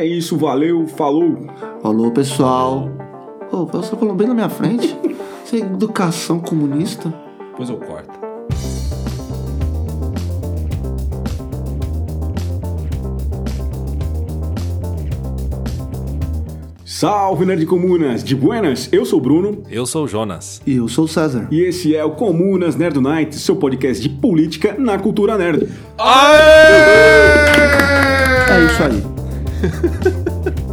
É isso, valeu, falou. Falou, pessoal. Ô, você falou bem na minha frente. Isso é educação comunista. Depois eu corto. Salve, Nerd Comunas! De buenas, eu sou o Bruno. Eu sou o Jonas. E eu sou o César. E esse é o Comunas Nerd Night, seu podcast de política na cultura nerd. É isso aí.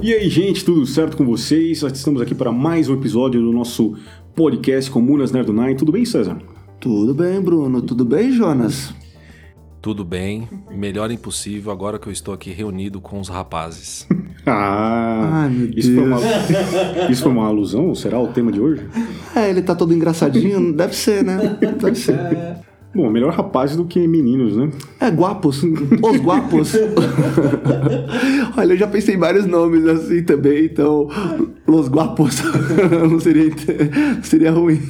E aí, gente, tudo certo com vocês? Estamos aqui para mais um episódio do nosso podcast Comunas Nerd Night. Tudo bem, César? Tudo bem, Bruno? Tudo bem, Jonas? Tudo bem, melhor impossível agora que eu estou aqui reunido com os rapazes. Ah, Ai, meu isso, foi Deus. uma, isso foi uma alusão? Será o tema de hoje? É, ele tá todo engraçadinho. Deve ser, né? Deve ser. Bom, melhor rapazes do que meninos, né? É, guapos. Os guapos. Olha, eu já pensei em vários nomes assim também, então. Los guapos. Não seria, não seria ruim.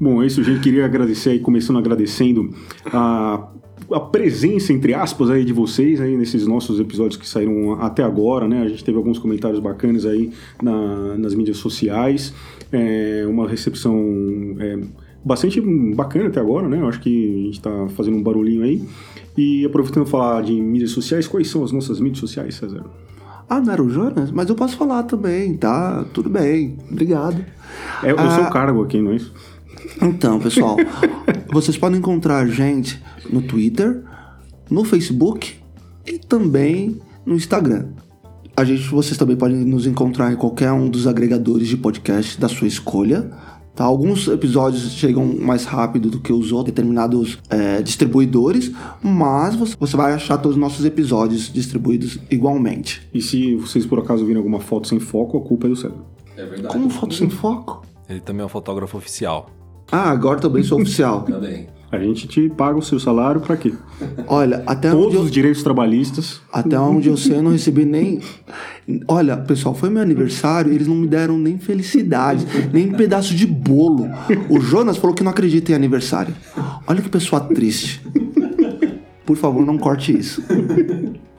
Bom, é isso, gente. Queria agradecer aí, começando agradecendo a, a presença, entre aspas, aí de vocês aí nesses nossos episódios que saíram até agora, né? A gente teve alguns comentários bacanas aí na- nas mídias sociais. É, uma recepção é, bastante bacana até agora, né? Eu acho que a gente tá fazendo um barulhinho aí. E aproveitando falar de mídias sociais, quais são as nossas mídias sociais, César? Ah, não era o Jonas? Mas eu posso falar também, tá? Tudo bem. Obrigado. É o seu Ah. cargo aqui, não é isso? Então, pessoal, vocês podem encontrar a gente no Twitter, no Facebook e também no Instagram. A gente, vocês também podem nos encontrar em qualquer um dos agregadores de podcast da sua escolha. Tá? Alguns episódios chegam mais rápido do que os outros, determinados é, distribuidores, mas você, vai achar todos os nossos episódios distribuídos igualmente. E se vocês por acaso virem alguma foto sem foco, a culpa é do César. É verdade. Como foto sem foco? Ele também é um fotógrafo oficial. Ah, agora também sou oficial. Também. A gente te paga o seu salário pra quê? Olha, até onde Todos eu... os direitos trabalhistas. Até onde eu sei, eu não recebi nem. Olha, pessoal, foi meu aniversário eles não me deram nem felicidade, nem um pedaço de bolo. O Jonas falou que não acredita em aniversário. Olha que pessoa triste. Por favor, não corte isso.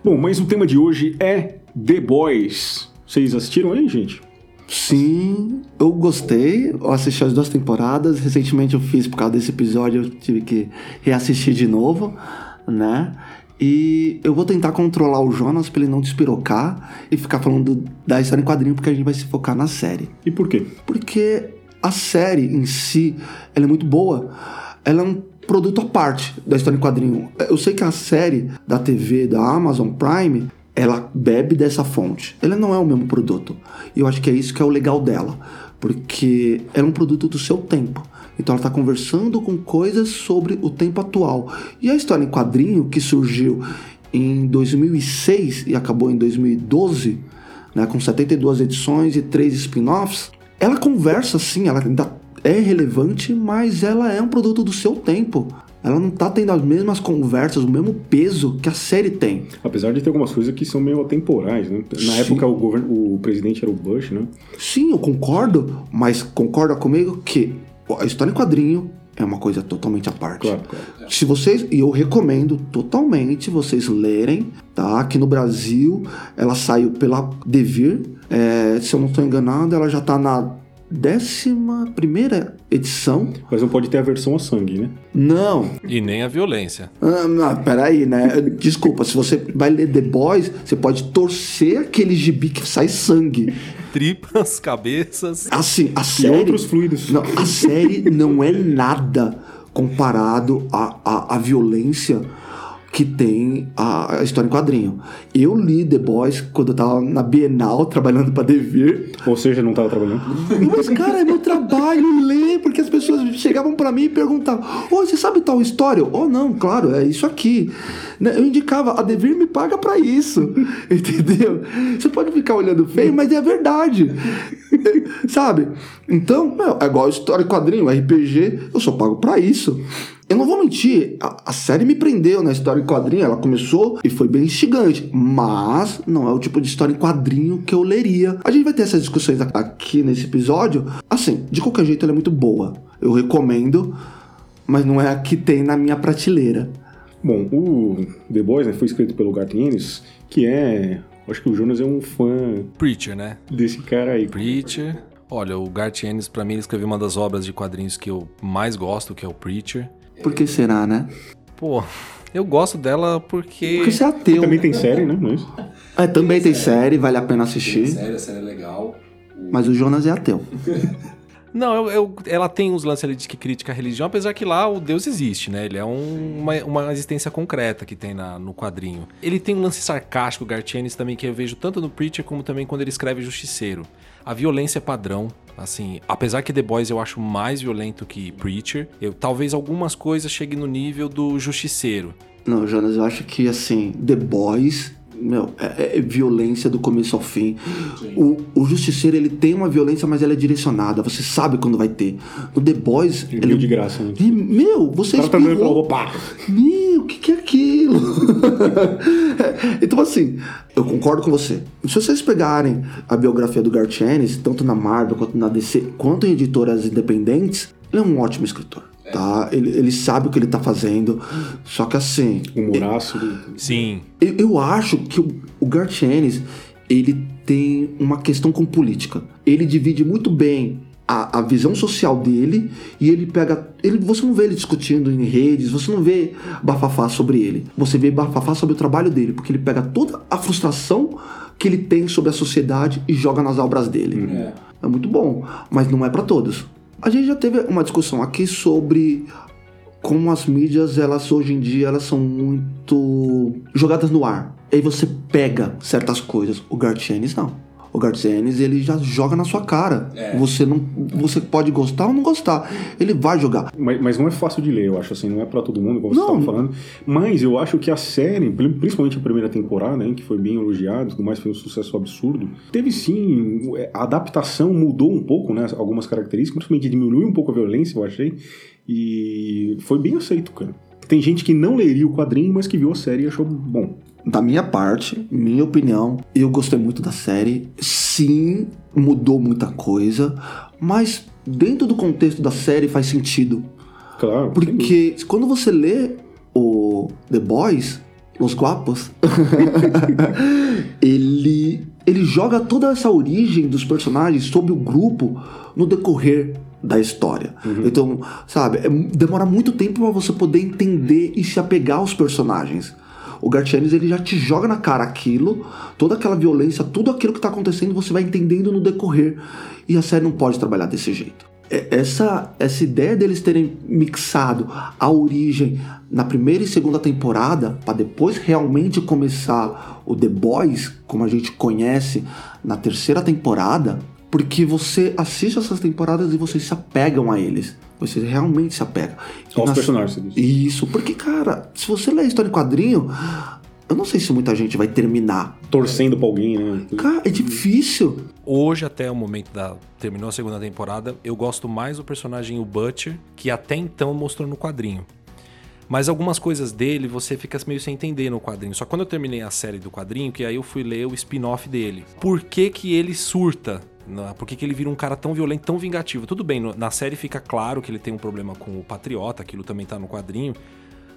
Bom, mas o tema de hoje é The Boys. Vocês assistiram aí, gente? Sim, eu gostei. Eu assisti as duas temporadas. Recentemente eu fiz, por causa desse episódio, eu tive que reassistir de novo, né? E eu vou tentar controlar o Jonas pra ele não despirocar e ficar falando da história em quadrinho, porque a gente vai se focar na série. E por quê? Porque a série em si, ela é muito boa. Ela é um produto à parte da história em quadrinho. Eu sei que a série da TV da Amazon Prime, ela bebe dessa fonte. Ela não é o mesmo produto. E eu acho que é isso que é o legal dela. Porque ela é um produto do seu tempo. Então ela está conversando com coisas sobre o tempo atual. E a história em quadrinho, que surgiu em 2006 e acabou em 2012, né, com 72 edições e três spin-offs, ela conversa sim, ela ainda é relevante, mas ela é um produto do seu tempo. Ela não tá tendo as mesmas conversas, o mesmo peso que a série tem. Apesar de ter algumas coisas que são meio atemporais, né? Na Sim. época o, governo, o presidente era o Bush, né? Sim, eu concordo, mas concorda comigo que a história em quadrinho é uma coisa totalmente à parte. Claro, claro. Se vocês, e eu recomendo totalmente vocês lerem, tá? Aqui no Brasil, ela saiu pela Devir, é, se eu não estou enganado, ela já tá na décima primeira edição. Mas não pode ter a versão a sangue, né? Não, E nem a violência. ah, não, peraí, né? Desculpa, se você vai ler The Boys, você pode torcer aquele gibi que sai sangue. Tripas, cabeças. Assim, a E série. outros fluidos. Não, a série não é nada comparado à, à, à violência que tem a, a história em quadrinho. Eu li The Boys quando eu tava na Bienal trabalhando pra Devir. Ou seja, não tava trabalhando. Mas, cara, é meu trabalho ler, porque as pessoas chegavam pra mim e perguntavam: Ô, você sabe tal história? Oh, não, claro, é isso aqui. Né, Eu indicava, a Devir me paga pra isso. Entendeu? Você pode ficar olhando feio, mas é a verdade. Sabe? Então, meu, é igual história em quadrinho, RPG, eu só pago pra isso. Eu não vou mentir, a, a série me prendeu na história em quadrinho, ela começou e foi bem instigante, mas não é o tipo de história em quadrinho que eu leria. A gente vai ter essas discussões aqui nesse episódio. Assim, de qualquer jeito ela é muito boa. Eu recomendo, mas não é a que tem na minha prateleira. Bom, o The Boys né, foi escrito pelo Garth Ennis, que é... Acho que o Jonas é um fã Preacher, né? desse cara aí. Preacher. Olha, o Garth Ennis, pra mim, ele escreveu uma das obras de quadrinhos que eu mais gosto, que é o Preacher. Por que será, né? Pô, eu gosto dela porque... Porque você é ateu. Também tem série, né? Não é? É, também tem série, vale a pena assistir. série, a série é legal. Mas o Jonas é ateu. Não, eu, eu- ela tem uns lances ali de que critica a religião, apesar que lá o Deus existe, né? Ele é um- uma, uma existência concreta que tem na- no quadrinho. Ele tem um lance sarcástico, Ennis, também, que eu vejo tanto no Preacher como também quando ele escreve Justiceiro. A violência é padrão, assim, apesar que The Boys eu acho mais violento que Preacher, eu, talvez algumas coisas cheguem no nível do Justiceiro. Não, Jonas, eu acho que assim, The Boys, meu, é, é violência do começo ao fim. O, o Justiceiro, ele tem uma violência, mas ela é direcionada. Você sabe quando vai ter. No The Boys, Ele de graça, né? E, meu, você espirrou. rua, pá! Meu, o que, que é aquilo? então, assim, eu concordo com você. Se vocês pegarem a biografia do Garth Ennis, tanto na Marvel quanto na DC, quanto em editoras independentes, ele é um ótimo escritor. Tá? Ele, ele sabe o que ele tá fazendo. Só que assim, Humoraço. Sim. eu, eu acho que o, o Garth Ennis, ele tem uma questão com política. Ele divide muito bem a, a visão social dele e ele pega. Ele, você não vê ele discutindo em redes, você não vê bafafá sobre ele. Você vê bafafá sobre o trabalho dele, porque ele pega toda a frustração que ele tem sobre a sociedade e joga nas obras dele. É muito bom, mas não é pra todos. A gente já teve uma discussão aqui sobre como as mídias, elas hoje em dia, elas são muito jogadas no ar. Aí você pega certas coisas. O Garth Ennis não. O Garth Ennis, ele já joga na sua cara. Você não, você pode gostar ou não gostar. Ele vai jogar. Mas, mas não é fácil de ler, eu acho assim, não é pra todo mundo, como você Não. estava falando. Mas eu acho que a série, pri- principalmente a primeira temporada, hein, que foi bem elogiada, tudo mais, foi um sucesso absurdo. Teve sim, é, a adaptação mudou um pouco, né? Algumas características, principalmente diminuiu um pouco a violência, eu achei. E foi bem aceito, cara. Tem gente que não leria o quadrinho, mas que viu a série e achou bom. Da minha parte, minha opinião, eu gostei muito da série. Sim, mudou muita coisa, mas dentro do contexto da série faz sentido. Claro. Porque quando você lê o The Boys, Los Guapos, ele, ele joga toda essa origem dos personagens sobre o grupo no decorrer da história. Então, sabe, é- demora muito tempo para você poder entender e se apegar aos personagens. O Garth Ennis, ele já te joga na cara aquilo, toda aquela violência, tudo aquilo que tá acontecendo, você vai entendendo no decorrer. E a série não pode trabalhar desse jeito. É- Essa, essa ideia deles terem mixado a origem na primeira e segunda temporada, para depois realmente começar o The Boys, como a gente conhece na terceira temporada, porque você assiste essas temporadas e vocês se apegam a eles. Você realmente se apega. E Aos nas- personagens. Isso, porque, cara, se você ler a história em quadrinho, eu não sei se muita gente vai terminar. Torcendo pra alguém, né? Cara, é difícil. Hoje, até o momento da. Terminou a segunda temporada, eu gosto mais do personagem o Butcher, que até então mostrou no quadrinho. Mas algumas coisas dele você fica meio sem entender no quadrinho. Só quando eu terminei a série do quadrinho, que aí eu fui ler o spin-off dele. Por que, que ele surta? Por que, que ele vira um cara tão violento, tão vingativo? Tudo bem, no- na série fica claro que ele tem um problema com o Patriota, aquilo também tá no quadrinho.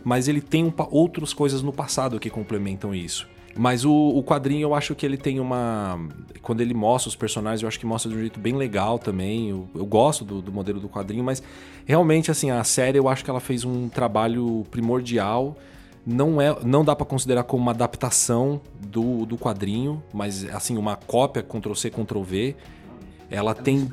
Mas ele tem um outras coisas no passado que complementam isso. Mas o, o quadrinho eu acho que ele tem uma. Quando ele mostra os personagens, eu acho que mostra de um jeito bem legal também. Eu, eu gosto do, do modelo do quadrinho, mas realmente, assim, a série eu acho que ela fez um trabalho primordial. Não, é, não dá pra considerar como uma adaptação do, do quadrinho, mas assim, uma cópia Ctrl-C, Ctrl-V. Ela tem.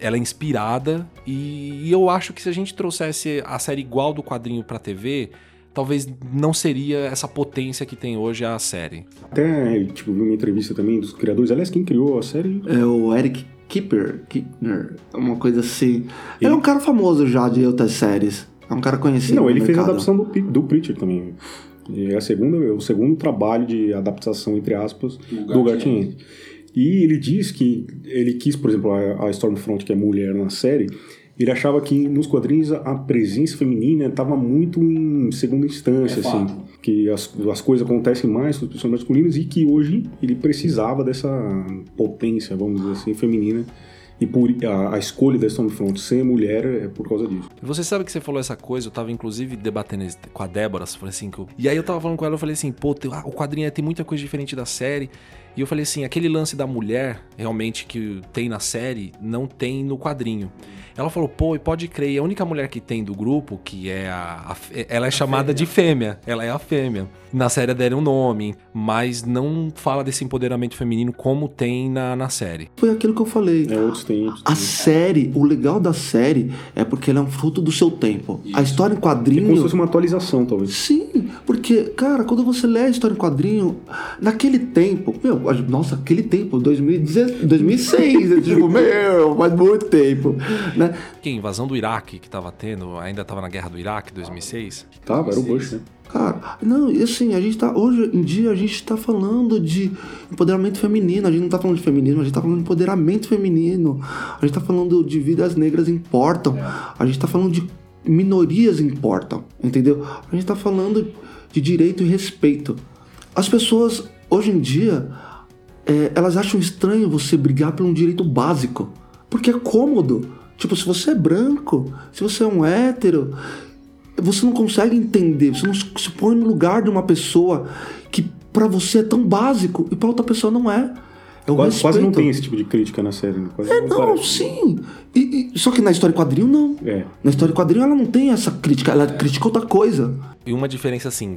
Ela é inspirada. E, e eu acho que se a gente trouxesse a série igual do quadrinho pra TV, talvez não seria essa potência que tem hoje a série. Até, tipo, vi uma entrevista também dos criadores. Aliás, quem criou a série É o Eric Kipper, Kipner, uma coisa assim. Ele é um cara famoso já de outras séries. É um cara conhecido. Não, no ele fez a adaptação do, do Preacher também. E É a segunda, é o segundo trabalho de adaptação, entre aspas, do Ennis. E ele diz que ele quis, por exemplo, a, Stormfront, que é mulher na série, ele achava que nos quadrinhos a presença feminina estava muito em segunda instância, É assim. fato. Que as, as coisas acontecem mais com os personagens masculinos e que hoje ele precisava dessa potência, vamos dizer assim, feminina E por a, a escolha da Stormfront ser mulher é por causa disso. Você sabe que você falou essa coisa, eu tava inclusive debatendo isso com a Débora, falei assim, que eu... e aí eu tava falando com ela, eu falei assim, pô, ah, o quadrinho tem muita coisa diferente da série. E eu falei assim, aquele lance da mulher, realmente, que tem na série, não tem no quadrinho. Ela falou, pô, e pode crer, e a única mulher que tem do grupo, que é a. a fê- ela é chamada de fêmea. Ela é a fêmea. Na série deram um nome, mas não fala desse empoderamento feminino como tem na, na série. Foi aquilo que eu falei. É outros tempos. A série, o legal da série é porque ela é um fruto do seu tempo. A história em É como se quadrinho. fosse uma atualização, talvez. Sim, porque, cara, quando você lê a história em quadrinho, naquele tempo, meu, a- nossa, aquele tempo, 2016, 2006, é tipo, meu, faz muito tempo, né? Que invasão do Iraque que tava tendo, ainda tava na guerra do Iraque, 2006. Tava, era o Bush, né? Cara, não, e assim, a gente tá, hoje em dia a gente tá falando de empoderamento feminino, a gente não tá falando de feminismo, a gente tá falando de empoderamento feminino, a gente tá falando de vidas negras importam, a gente tá falando de minorias importam, entendeu? A gente tá falando de direito e respeito. As pessoas, hoje em dia, é, elas acham estranho você brigar por um direito básico. Porque é cômodo. Tipo, se você é branco, se você é um hétero, você não consegue entender, você não se põe no lugar de uma pessoa que pra você é tão básico e pra outra pessoa não é. É o Quase, quase não tem esse tipo de crítica na série. Né? Quase É, não, parece. sim. E- e- só que na história em quadrinho, não. É. Na história em quadrinho, ela não tem essa crítica, ela critica outra coisa. E uma diferença assim,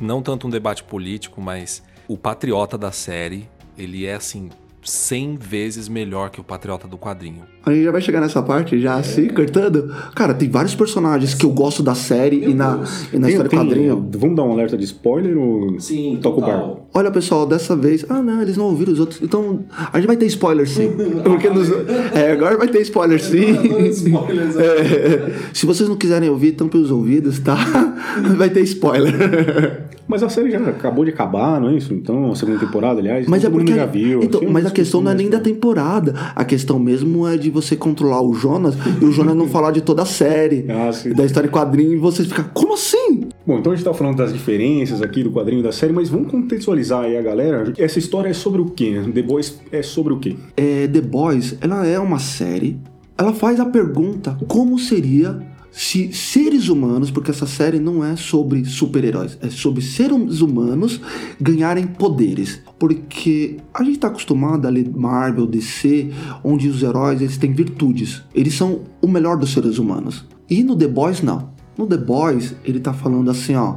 não tanto um debate político, mas o patriota da série, ele é assim 100 vezes melhor que o patriota do quadrinho. A gente já vai chegar nessa parte, já assim, cortando. Cara, tem vários personagens que eu gosto da série e na, e na Tem- história em tem- quadrinho. Vamos dar um alerta de spoiler ou Sim, toca o barco? Olha, pessoal, dessa vez. Ah, não, eles não ouviram os outros. Então, a gente vai ter spoiler sim. Porque nos- é, agora vai ter spoiler sim. Spoilers, né? É, se vocês não quiserem ouvir, tampem os ouvidos, tá? Vai ter spoiler. Mas a série já acabou de acabar, não é isso? Então, a segunda temporada, aliás, Mas é todo mundo porque. já viu. então, Tinha mas a questão não é nem da temporada. A questão mesmo é de você controlar o Jonas e o Jonas não falar de toda a série. Ah, sim. Da história em quadrinho e você fica, como assim? Bom, então a gente tá falando das diferenças aqui do quadrinho da série, mas vamos contextualizar aí a galera. Essa história é sobre o quê? The Boys é sobre o quê? é, The Boys, ela é uma série. Ela faz a pergunta como seria se seres humanos, porque essa série não é sobre super-heróis, é sobre seres humanos ganharem poderes. Porque a gente tá acostumado a ler Marvel, DC, onde os heróis eles têm virtudes. Eles são o melhor dos seres humanos. E no The Boys não. No The Boys, ele tá falando assim, ó,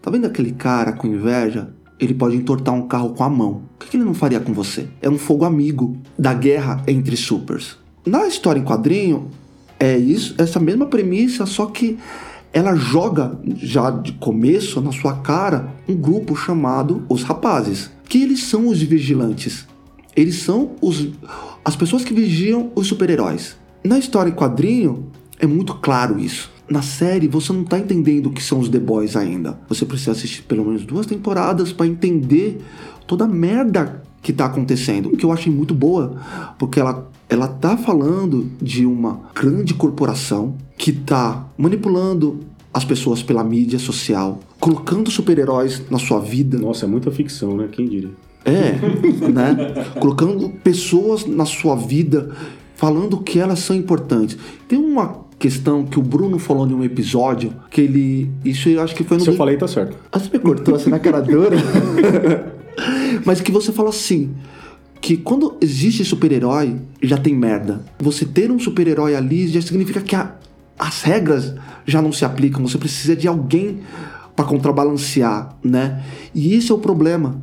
tá vendo aquele cara com inveja? Ele pode entortar um carro com a mão. O que que ele não faria com você? É um fogo amigo da guerra entre supers. Na história em quadrinho, é isso, essa mesma premissa, só que ela joga já de começo na sua cara um grupo chamado os rapazes, que eles são os vigilantes. Eles são os as pessoas que vigiam os super-heróis. Na história em quadrinho é muito claro isso. Na série você não tá entendendo o que são os The Boys ainda. Você precisa assistir pelo menos duas temporadas para entender toda a merda que tá acontecendo, que eu achei muito boa, porque ela ela tá falando de uma grande corporação que tá manipulando as pessoas pela mídia social, colocando super-heróis na sua vida, Nossa, é muita ficção, né? Quem diria? é, né? Colocando pessoas na sua vida, falando que elas são importantes. Tem uma questão que o Bruno falou em um episódio, que ele. Isso eu acho que foi no. Se eu falei, tá certo. Ah, você me cortou assim na cara dura. Mas que você fala assim. Que quando existe super-herói, já tem merda. Você ter um super-herói ali já significa que a- as regras já não se aplicam. Você precisa de alguém para contrabalancear, né? E esse é o problema.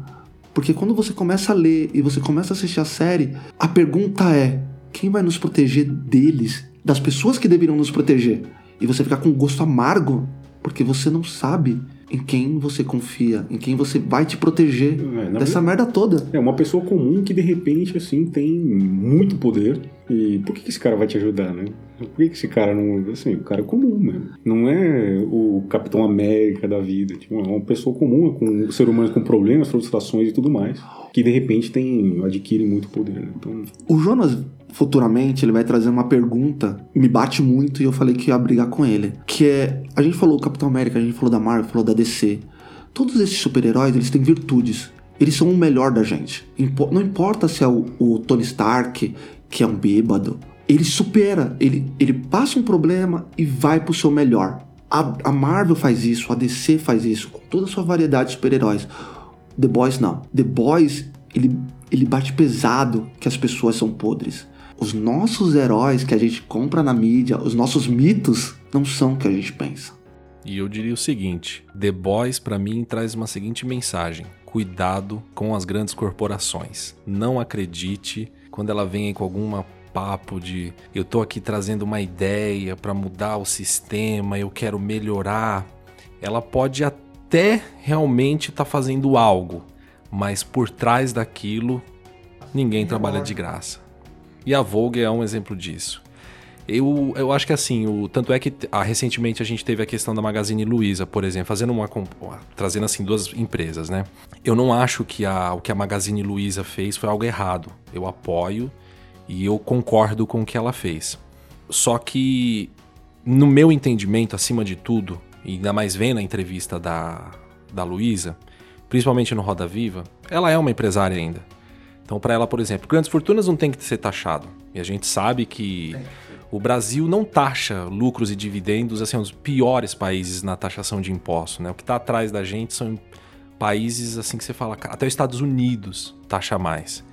Porque quando você começa a ler e você começa a assistir a série, a pergunta é: quem vai nos proteger deles? Das pessoas que deveriam nos proteger? E você fica com um gosto amargo porque você não sabe em quem você confia, em quem você vai te proteger É, dessa merda toda. É uma pessoa comum que de repente, assim, tem muito poder. E por que, que esse cara vai te ajudar, né? Por que, que esse cara não. Assim, o cara é comum mesmo. Não é o Capitão América da vida. Tipo, é uma pessoa comum, com um ser humano com problemas, frustrações e tudo mais. Que de repente tem. adquire muito poder, né? Então. O Jonas, futuramente, ele vai trazer uma pergunta, me bate muito e eu falei que ia brigar com ele. Que é, a gente falou do Capitão América, a gente falou da Marvel, falou da DC. Todos esses super-heróis, eles têm virtudes. Eles são o melhor da gente. Não importa se é o, o Tony Stark, que é um bêbado, ele supera, ele, ele passa um problema e vai pro seu melhor. A, a Marvel faz isso, a DC faz isso, com toda a sua variedade de super-heróis. The Boys não. The Boys, ele, ele bate pesado que as pessoas são podres. Os nossos heróis que a gente compra na mídia, os nossos mitos, não são o que a gente pensa. E eu diria o seguinte: The Boys, para mim, traz uma seguinte mensagem: cuidado com as grandes corporações. Não acredite quando ela vem com alguma papo de eu tô aqui trazendo uma ideia para mudar o sistema, eu quero melhorar. Ela pode até realmente estar tá fazendo algo, mas por trás daquilo ninguém trabalha de graça. E a Vogue é um exemplo disso. Eu, eu acho que assim, o, tanto é que ah, recentemente a gente teve a questão da Magazine Luiza, por exemplo, fazendo uma trazendo assim duas empresas, né? Eu não acho que a, o que a Magazine Luiza fez foi algo errado. Eu apoio e eu concordo com o que ela fez. Só que no meu entendimento, acima de tudo, e ainda mais vendo a entrevista da, da Luiza, principalmente no Roda Viva, ela é uma empresária ainda. Então, para ela, por exemplo, grandes fortunas não tem que ser taxado. E a gente sabe que o Brasil não taxa lucros e dividendos, assim, é um dos piores países na taxação de impostos, né? O que está atrás da gente são países, assim, que você fala, até os Estados Unidos taxa mais.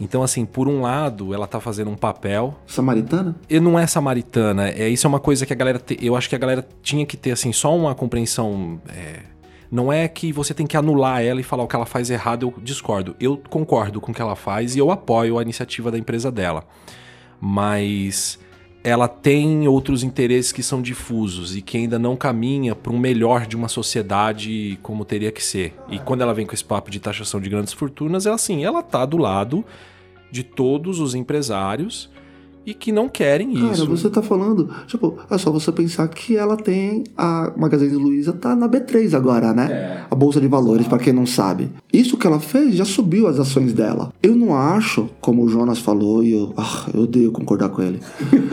Então, assim, por um lado, ela tá fazendo um papel. Samaritana? E não é samaritana. É, isso é uma coisa que a galera. Te, eu acho que a galera tinha que ter, assim, só uma compreensão. É, não é que você tem que anular ela e falar o que ela faz errado, eu discordo. Eu concordo com o que ela faz e eu apoio a iniciativa da empresa dela. Mas ela tem outros interesses que são difusos e que ainda não caminha para um melhor de uma sociedade como teria que ser. E quando ela vem com esse papo de taxação de grandes fortunas, é assim, ela tá do lado de todos os empresários e que não querem Cara, isso. Cara, você tá falando. Tipo, é só você pensar que ela tem. A Magazine Luiza tá na B3 agora, né? É. A Bolsa de Valores, para quem não sabe. Isso que ela fez já subiu as ações dela. Eu não acho, como o Jonas falou, e eu, ah, eu odeio concordar com ele.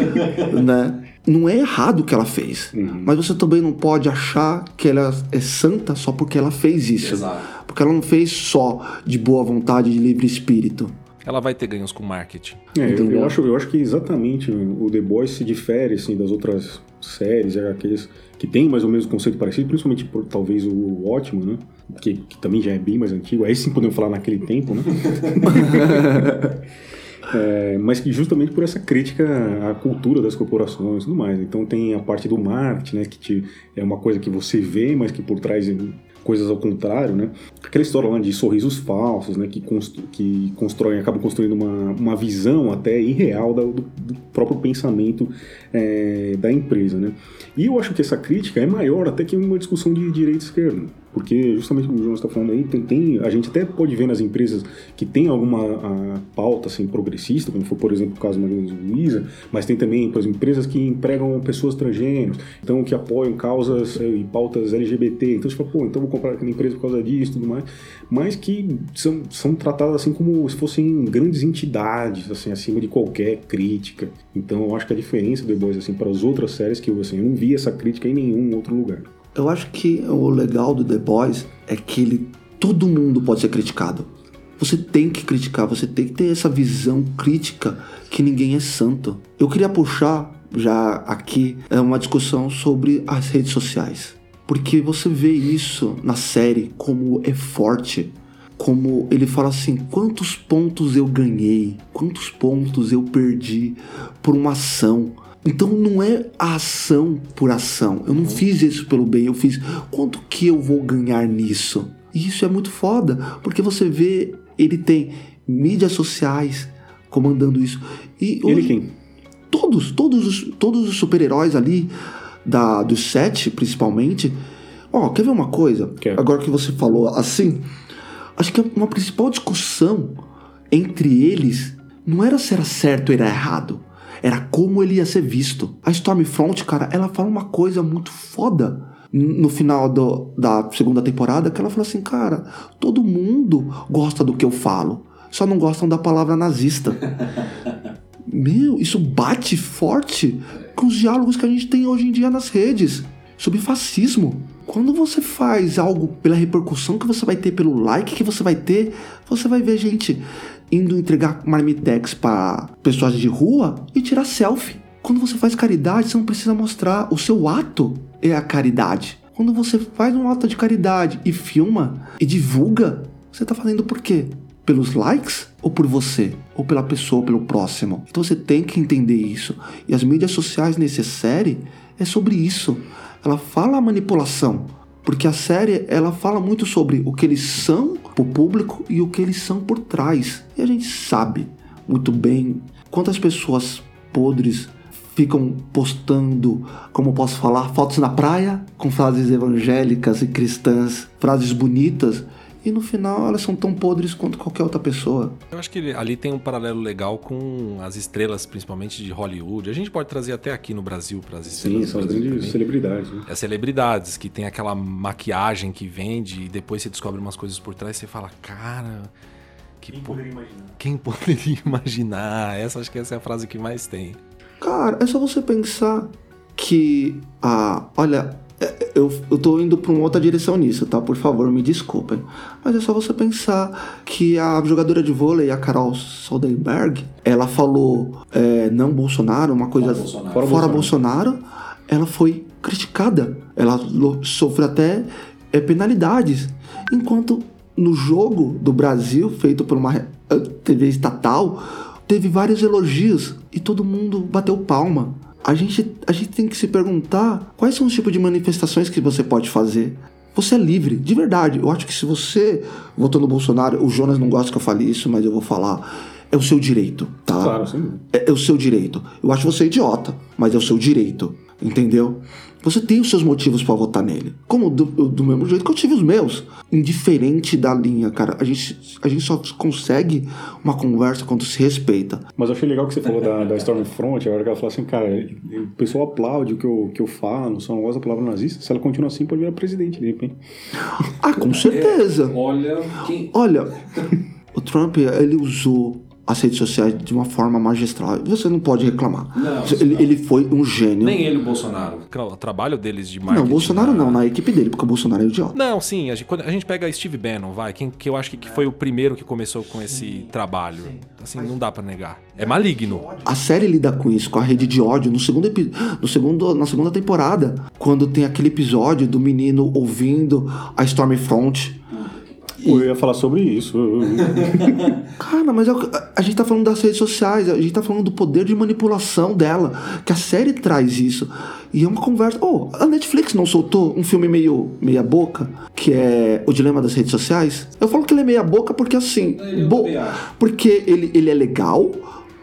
né? Não é errado o que ela fez. Uhum. Mas você também não pode achar que ela é santa só porque ela fez isso. Exato. Porque ela não fez só de boa vontade, de livre espírito ela vai ter ganhos com marketing. É, eu, eu, acho, eu acho que exatamente o The Boys se difere assim, das outras séries, é aqueles que tem mais ou menos o conceito parecido, principalmente por talvez o ótimo, né? Que, que também já é bem mais antigo. Aí sim podemos falar naquele tempo, né? É, mas que justamente por essa crítica à cultura das corporações e tudo mais. Então tem a parte do marketing, né, que te, é uma coisa que você vê, mas que por trás coisas ao contrário, né? Aquela história lá de sorrisos falsos, né? Que, const que constroem, acabam construindo uma, uma visão até irreal do, do próprio pensamento é, da empresa, né? E eu acho que essa crítica é maior até que uma discussão de direita e esquerda. Porque justamente como o João está falando aí, tem, tem, a gente até pode ver nas empresas que tem alguma a, pauta assim, progressista, como foi, por exemplo, o caso da Luiza, mas tem também, por exemplo, empresas que empregam pessoas transgêneros, então que apoiam causas é, e pautas LGBT. Então você fala, pô, então vou comprar aquela empresa por causa disso e tudo mais, mas que são, são tratadas assim como se fossem grandes entidades, assim, acima de qualquer crítica. Então eu acho que a diferença do The Boys assim, para as outras séries que eu, assim, eu não vi essa crítica em nenhum outro lugar. Eu acho que o legal do The Boys é que ele todo mundo pode ser criticado. Você tem que criticar, você tem que ter essa visão crítica que ninguém é santo. Eu queria puxar já aqui é uma discussão sobre as redes sociais. Porque você vê isso na série como é forte, como ele fala assim: quantos pontos eu ganhei, quantos pontos eu perdi por uma ação então não é a ação por ação. Eu não fiz isso pelo bem, eu fiz quanto que eu vou ganhar nisso? E isso é muito foda, porque você vê, ele tem mídias sociais comandando isso. E hoje, ele quem? Todos, todos os, todos os super-heróis ali, da, dos sete principalmente. Ó, quer ver uma coisa? Quer. Agora que você falou assim, acho que uma principal discussão entre eles não era se era certo ou era errado era como ele ia ser visto. A Stormfront, cara, ela fala uma coisa muito foda no final do, da segunda temporada, que ela fala assim, cara, todo mundo gosta do que eu falo, só não gostam da palavra nazista. Meu, isso bate forte com os diálogos que a gente tem hoje em dia nas redes sobre fascismo. Quando você faz algo pela repercussão que você vai ter, pelo like que você vai ter, você vai ver gente indo entregar marmitex para pessoas de rua e tirar selfie. Quando você faz caridade, você não precisa mostrar. O seu ato é a caridade. Quando você faz um ato de caridade e filma e divulga, você está fazendo por quê? Pelos likes ou por você? Ou pela pessoa, pelo próximo? Então você tem que entender isso. E as mídias sociais nessa série é sobre isso. Ela fala a manipulação. Porque a série ela fala muito sobre o que eles são pro público e o que eles são por trás. E a gente sabe muito bem quantas pessoas podres ficam postando, como posso falar, fotos na praia com frases evangélicas e cristãs, frases bonitas, e no final elas são tão podres quanto qualquer outra pessoa. Eu acho que ali tem um paralelo legal com as estrelas, principalmente de Hollywood. A gente pode trazer até aqui no Brasil para as estrelas. Sim, são as grandes celebridades. Né? É celebridades que tem aquela maquiagem que vende e depois você descobre umas coisas por trás e você fala, cara, que Quem poderia imaginar? Quem poderia imaginar? Essa acho que essa é a frase que mais tem. Cara, é só você pensar que a, olha, é, eu, eu tô indo para uma outra direção nisso, tá? Por favor, me desculpem. Mas é só você pensar que a jogadora de vôlei, a Carol Soderberg, ela falou é, não Bolsonaro, uma coisa Fora Bolsonaro. fora, Fora Bolsonaro. ela foi criticada. Ela sofreu até é, penalidades. Enquanto no jogo do Brasil, feito por uma eh, TV estatal, teve vários elogios e todo mundo bateu palma. A gente, a gente tem que se perguntar quais são os tipos de manifestações que você pode fazer. Você é livre, de verdade. Eu acho que se você votou no Bolsonaro, o Jonas não gosta que eu fale isso, mas eu vou falar. É o seu direito, tá? Claro, sim. É, é o seu direito. Eu acho você idiota, mas é o seu direito, entendeu? Você tem os seus motivos pra votar nele. Como do, do mesmo jeito que eu tive os meus. Indiferente da linha, cara. A gente, a gente só consegue uma conversa quando se respeita. Mas eu achei legal que você falou da, da Stormfront, a hora que ela falou assim, cara, o pessoal aplaude o que eu, que eu falo, só não gosta da palavra nazista. Se ela continua assim, pode virar presidente, de repente. Ah, com certeza. Olha, quem... Olha, o Trump, ele usou as redes sociais de uma forma magistral. Você não pode reclamar. Não, ele, não. ele foi um gênio. Nem ele, o Bolsonaro. O trabalho deles de marketing... não, Bolsonaro na- não, na equipe dele, porque o Bolsonaro é idiota. Não, sim, a gente, quando a gente pega Steve Bannon, vai, quem, que eu acho que, que foi o primeiro que começou com esse trabalho. Assim, não dá pra negar. É maligno. A série lida com isso, com a rede de ódio. No segundo, no segundo na segunda temporada, quando tem aquele episódio do menino ouvindo a Stormfront. Pô, eu ia falar sobre isso. Cara, mas é a, gente tá falando das redes sociais, a gente tá falando do poder de manipulação dela, que a série traz isso. E é uma conversa. Oh, a Netflix não soltou um filme meio meia boca, que é O Dilema das Redes Sociais? Eu falo que ele é meia boca porque assim, bo- porque ele, ele é legal,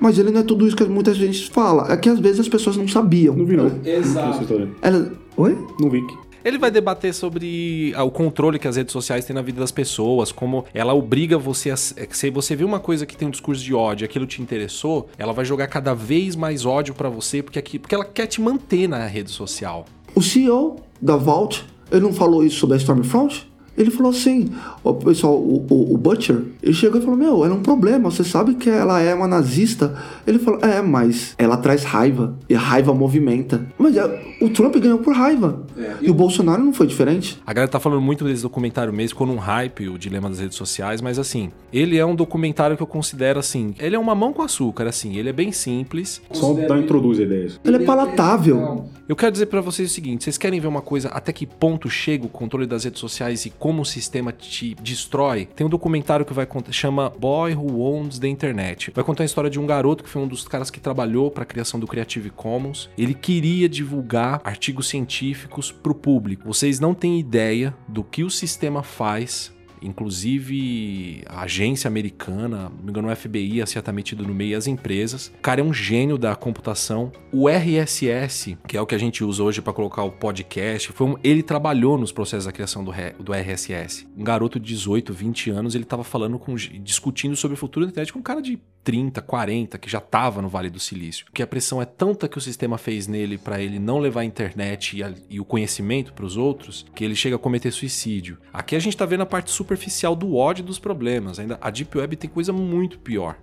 mas ele não é tudo isso que muita gente fala. É que às vezes as pessoas não sabiam. Não vi, não. Exato. Ela, oi? Não vi. Ele vai debater sobre o controle que as redes sociais têm na vida das pessoas, como ela obriga você a. é Se você vê uma coisa que tem um discurso de ódio, aquilo te interessou, ela vai jogar cada vez mais ódio pra você, porque, aqui, porque ela quer te manter na rede social. O CEO da Vault, ele não falou isso sobre a Stormfront? Ele falou assim, o pessoal, o, o- o Butcher, ele chegou e falou, meu, ela é um problema, você sabe que ela é uma nazista? Ele falou, é, mas ela traz raiva, e a raiva movimenta. Mas é, o Trump ganhou por raiva, e o Bolsonaro não foi diferente. A galera tá falando muito desse documentário mesmo, ficou num hype, o Dilema das Redes Sociais, mas assim, ele é um documentário que eu considero assim, ele é uma mão com açúcar, assim, ele é bem simples. Só dá, introduz ideias. Ele é palatável. Eu quero dizer pra vocês o seguinte: vocês querem ver uma coisa até que ponto chega o controle das redes sociais e como o sistema te destrói? Tem um documentário que vai contar, chama Boy Who Owns the Internet. Vai contar a história de um garoto que foi um dos caras que trabalhou pra criação do Creative Commons. Ele queria divulgar artigos científicos pro público. Vocês não têm ideia do que o sistema faz inclusive a agência americana, não me engano, o FBI ia ser metido no meio e as empresas. O cara é um gênio da computação. O RSS, que é o que a gente usa hoje para colocar o podcast, foi um- ele trabalhou nos processos da criação do, do RSS. Um garoto de 18, 20 anos, ele estava falando com discutindo sobre o futuro da internet com um cara de 30, 40 que já estava no Vale do Silício. Porque a pressão é tanta que o sistema fez nele para ele não levar a internet e, a- e o conhecimento para os outros, que ele chega a cometer suicídio. Aqui a gente tá vendo a parte superficial do ódio dos problemas. Ainda a Deep Web tem coisa muito pior.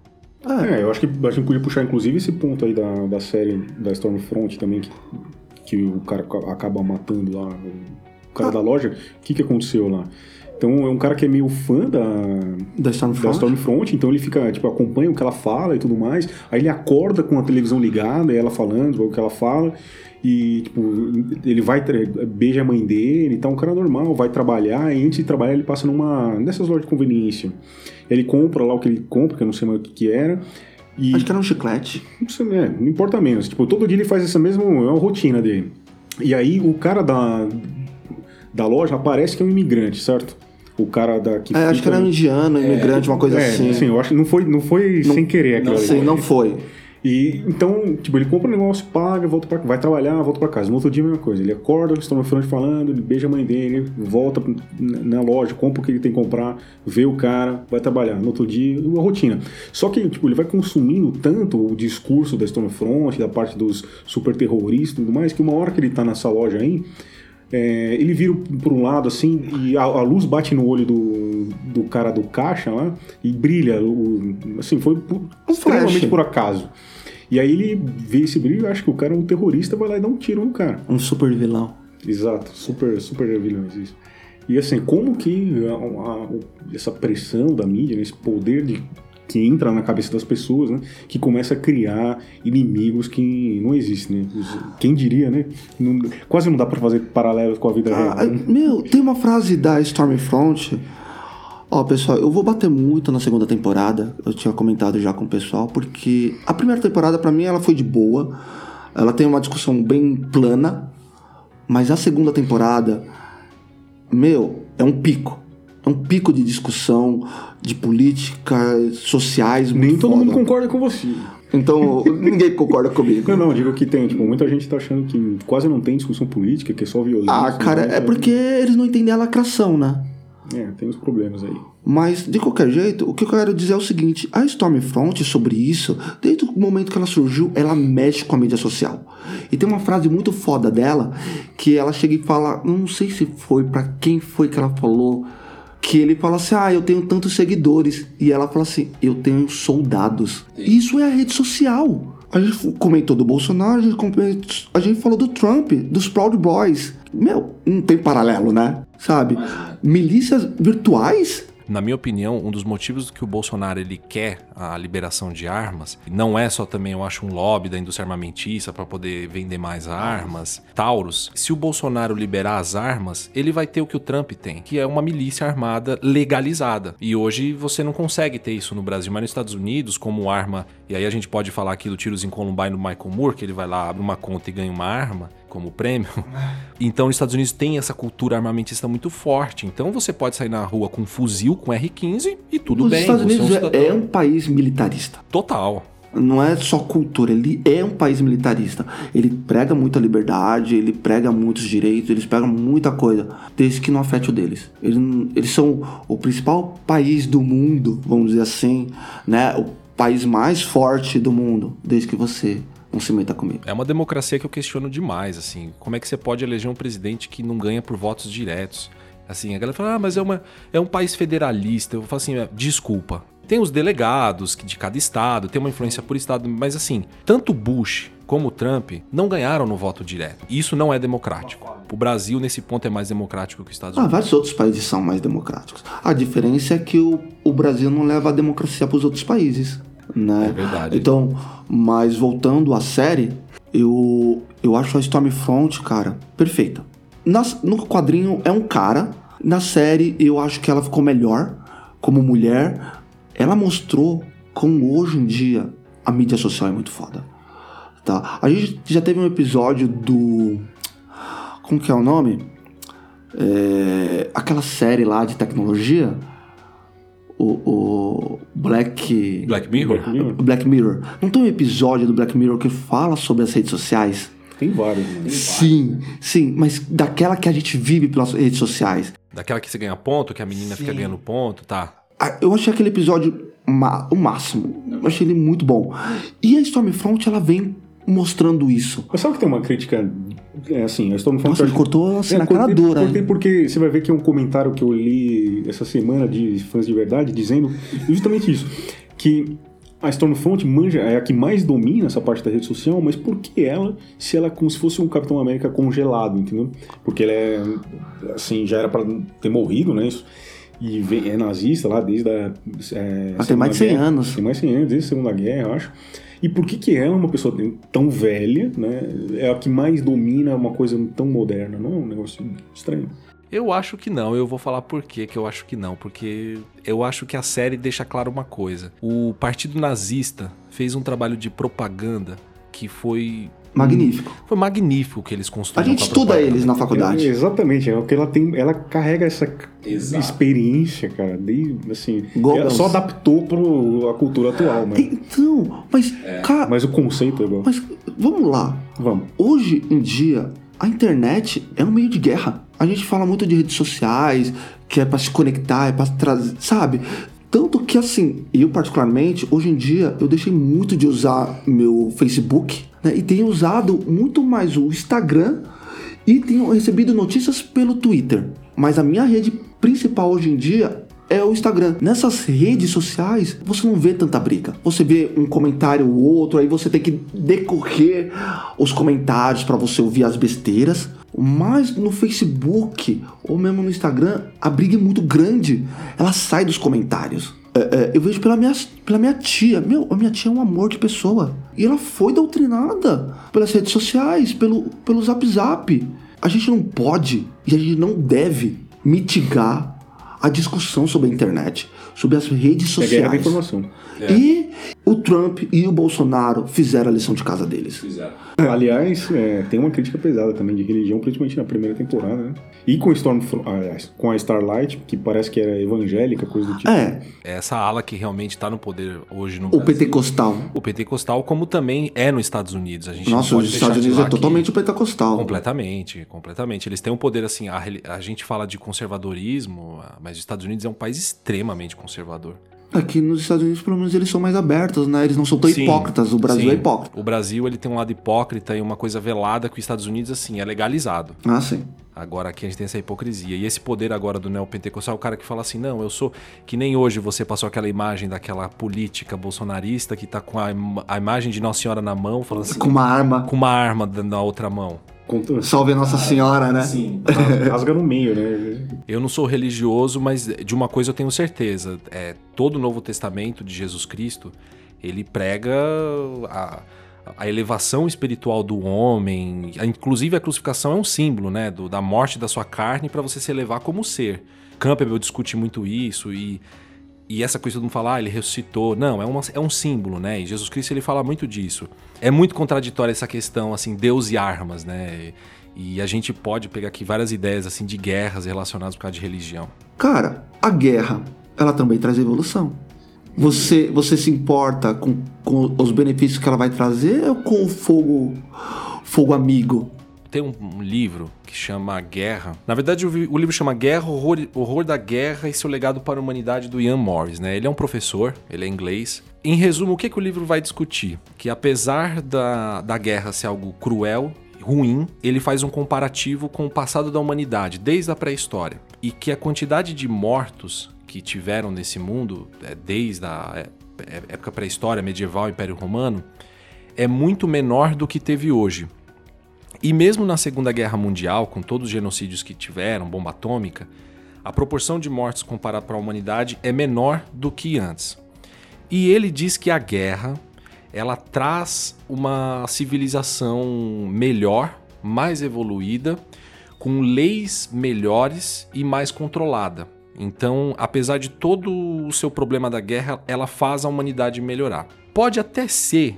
É, eu acho que a gente podia puxar inclusive esse ponto aí da, da série da Stormfront também, que, que o cara ca- acaba matando lá, o cara da loja. O que, que aconteceu lá? Então é um cara que é meio fã da, Da Stormfront? da Stormfront, então ele fica, tipo, acompanha o que ela fala e tudo mais. Aí ele acorda com a televisão ligada, e ela falando o que ela fala. E, tipo, ele vai, beija a mãe dele, tá um cara normal, vai trabalhar, e antes de trabalhar ele passa numa dessas lojas de conveniência. Ele compra lá o que ele compra, que eu não sei mais o que que era. E Acho que era um chiclete. não, sei, é, não importa menos. Tipo, todo dia ele faz essa mesma é uma rotina dele. E aí o cara da, da loja aparece que é um imigrante, certo? O cara da que É, acho que era um indiano, imigrante, uma coisa é, assim. eu acho que não foi, não foi sem querer aquilo Não ali. sei, não foi. E então, tipo, ele compra um negócio, paga, volta pra, vai trabalhar, volta pra casa. No outro dia a mesma coisa. Ele acorda, o Stormfront falando, ele beija a mãe dele, volta na na loja, compra o que ele tem que comprar, vê o cara, vai trabalhar. No outro dia, uma rotina. Só que, tipo, ele vai consumindo tanto o discurso da Stormfront, da parte dos super terroristas e tudo mais, que uma hora que ele tá nessa loja aí, é, ele vira por um lado assim e a, a luz bate no olho do, do cara do caixa lá e brilha. O, assim, foi por, Um extremamente flash. por acaso. E aí ele vê esse brilho, acha que o cara é um terrorista, vai lá e dá um tiro no cara. Um super vilão. Exato, super, super vilões isso. E assim, como que a- a- essa pressão da mídia, né, esse poder de, que entra na cabeça das pessoas, né, que começa a criar inimigos que não existem, né? Quem diria, né? Não- quase não dá pra fazer paralelos com a vida Ah, real. né? meu, tem uma frase da Stormfront. Ó, pessoal, eu vou bater muito na segunda temporada. Eu tinha comentado já com o pessoal, porque a primeira temporada, pra mim, ela foi de boa. Ela tem uma discussão bem plana. Mas a segunda temporada, meu, é um pico. É um pico de discussão, de políticas sociais. Nem todo foda. mundo concorda com você. Então, ninguém concorda comigo. Não, não, digo que tem, tipo, muita gente tá achando que quase não tem discussão política, que é só violência. Ah, cara, né? é porque eles não entendem a lacração, né? É, tem os problemas aí. Mas, de qualquer jeito, o que eu quero dizer é o seguinte: a Stormfront, sobre isso, desde o momento que ela surgiu, ela mexe com a mídia social. E tem uma frase muito foda dela, que ela chega e fala, não sei se foi pra quem foi que ela falou, que ele fala assim: ah, eu tenho tantos seguidores. E ela fala assim: eu tenho soldados. Isso é a rede social. A gente comentou do Bolsonaro, a gente, a gente falou do Trump, dos Proud Boys. Meu, não tem paralelo, né? Sabe? Milícias virtuais Na minha opinião, um dos motivos que o Bolsonaro ele quer a liberação de armas não é só também, eu acho, um lobby da indústria armamentista para poder vender mais armas. Taurus, se o Bolsonaro liberar as armas, ele vai ter o que o Trump tem, que é uma milícia armada legalizada. E hoje você não consegue ter isso no Brasil, mas nos Estados Unidos, como arma, e aí a gente pode falar aqui do tiros em Columbine do Michael Moore, que ele vai lá, abre uma conta e ganha uma arma como prêmio. Então, os Estados Unidos tem essa cultura armamentista muito forte. Então, você pode sair na rua com um fuzil, com R15 e tudo Os bem. Estados você é um Unidos é, cidadão. é um país militarista. Total. Não é só cultura, ele é um país militarista. Ele prega muita liberdade, ele prega muitos direitos, eles pregam muita coisa, desde que não afete o deles. Eles, eles são o principal país do mundo, vamos dizer assim, né? O país mais forte do mundo, desde que você não se meta comigo. É uma democracia que eu questiono demais, assim. Como é que você pode eleger um presidente que não ganha por votos diretos? Assim, a galera fala, ah, mas é, uma, é um país federalista. Eu falo assim, é, desculpa. Tem os delegados de cada estado, tem uma influência por estado, mas assim, tanto Bush como Trump não ganharam no voto direto. Isso não é democrático. O Brasil, nesse ponto, é mais democrático que os Estados Ah, Unidos. vários outros países são mais democráticos. A diferença é que o, o Brasil não leva a democracia para os outros países. Né? É verdade. Então, mas voltando à série, eu, eu acho a Stormfront, cara, perfeita. Nas- no quadrinho é um cara, na série eu acho que ela ficou melhor como mulher. Ela mostrou como hoje em dia a mídia social é muito foda. Tá? A gente já teve um episódio do. Como que é o nome? É, aquela série lá de tecnologia. O, o Black. Black Mirror? Black Mirror. Não tem um episódio do Black Mirror que fala sobre as redes sociais? Tem vários. Né? Sim, sim, mas daquela que a gente vive pelas redes sociais. Daquela que você ganha ponto, que a menina fica ganhando ponto, tá. Ah, Eu achei aquele episódio o máximo. Eu achei ele muito bom. E a Stormfront, ela vem mostrando isso. Mas sabe que tem uma crítica, é assim, a Stormfront... Nossa, ele cortou assim na cara dura, cortei porque você vai ver que é um comentário que eu li essa semana de fãs de verdade dizendo justamente isso, que a Stormfront manja, é a que mais domina essa parte da rede social, mas por que ela, se ela é como se fosse um Capitão América congelado, entendeu? Porque ela é, assim, já era pra ter morrido, né? Isso. E vem- é nazista lá desde a. É, tem mais de 100 Guerra. anos. Tem mais de 100 anos, desde a Segunda Guerra, eu acho. E por que que ela, uma pessoa tão velha, né? É a que mais domina uma coisa tão moderna? Não é um negócio estranho. Eu acho que não, eu vou falar por que eu acho que não, porque eu acho que a série deixa claro uma coisa. O Partido Nazista fez um trabalho de propaganda que foi Magnífico. foi magnífico que eles A construíram. gente com estuda propaganda. eles na faculdade. É, exatamente, é porque ela tem, ela carrega essa Exato. experiência, cara, desde, assim, ela só adaptou para a cultura atual, né? Então, mas, cara, Mas o conceito é igual. mas vamos lá. Vamos. Hoje em dia, a internet é um meio de guerra. A gente fala muito de redes sociais, que é pra se conectar, é pra trazer, sabe? Tanto que assim, eu particularmente, hoje em dia, eu deixei muito de usar meu Facebook, né? E tenho usado muito mais o Instagram e tenho recebido notícias pelo Twitter. Mas a minha rede principal hoje em dia é o Instagram. Nessas redes sociais, você não vê tanta briga. Você vê um comentário ou outro, aí você tem que decorrer os comentários para você ouvir as besteiras. Mas no Facebook ou mesmo no Instagram, a briga é muito grande. Ela sai dos comentários. É, é, eu vejo pela minha, pela minha tia. Meu, a minha tia é um amor de pessoa. E ela foi doutrinada pelas redes sociais, pelo, pelo zap zap. A gente não pode e a gente não deve mitigar a discussão sobre a internet, sobre as redes É guerra da sociais. informação. E o Trump e o Bolsonaro fizeram a lição de casa deles. Aliás, é, tem uma crítica pesada também de religião, principalmente na primeira temporada, né? E com, Stormfront, aliás, com a Starlight, que parece que era evangélica, coisa do tipo. É, É essa ala que realmente está no poder hoje no o Brasil. pentecostal. O pentecostal, como também é nos Estados Unidos. A gente Nossa, os Estados Unidos é totalmente o pentecostal. Completamente, completamente. Eles têm um poder assim, a, a gente fala de conservadorismo, ah, mas os Estados Unidos é um país extremamente conservador. Aqui nos Estados Unidos, pelo menos, eles são mais abertos, né? Eles não são tão Sim, hipócritas. O Brasil sim. é hipócrita. O Brasil ele tem um lado hipócrita e uma coisa velada que os Estados Unidos assim é legalizado. Ah, sim. Agora aqui a gente tem essa hipocrisia. E esse poder agora do neopentecostal, o cara que fala assim: não, eu sou. Que nem hoje você passou aquela imagem daquela política bolsonarista que tá com a, im- a imagem de Nossa Senhora na mão, falando assim, Com uma arma. com uma arma na outra mão. Salve a Nossa Senhora, né? Sim. Rasga no meio, né? Eu não sou religioso, mas de uma coisa eu tenho certeza. É, todo o Novo Testamento de Jesus Cristo, ele prega a, a elevação espiritual do homem. Inclusive a crucificação é um símbolo, né? do- da morte da sua carne para você se elevar como ser. Campbell discute muito isso e, e essa coisa de não falar, ah, ele ressuscitou. Não, é, uma, é um símbolo, né? E Jesus Cristo ele fala muito disso. É muito contraditória essa questão, assim, Deus e armas, né? E a gente pode pegar aqui várias ideias assim de guerras relacionadas por causa de religião. Cara, a guerra, ela também traz evolução. Você, você se importa com, com os benefícios que ela vai trazer ou com o fogo, fogo amigo? Tem um, livro que chama Guerra. Na verdade, o livro chama Guerra, Horror, Horror da Guerra e seu legado para a humanidade do Ian Morris, né? Ele é um professor, ele é inglês. Em resumo, o que, que o livro vai discutir? Que apesar da, da guerra ser algo cruel, ruim, ele faz um comparativo com o passado da humanidade, desde a pré-história. E que a quantidade de mortos que tiveram nesse mundo, é, desde a é, é, época pré-história, medieval, Império Romano, é muito menor do que teve hoje. E mesmo na Segunda Guerra Mundial, com todos os genocídios que tiveram, bomba atômica, a proporção de mortes comparada para a humanidade é menor do que antes. E ele diz que a guerra ela traz uma civilização melhor, mais evoluída, com leis melhores e mais controlada. Então, apesar de todo o seu problema da guerra, ela faz a humanidade melhorar. Pode até ser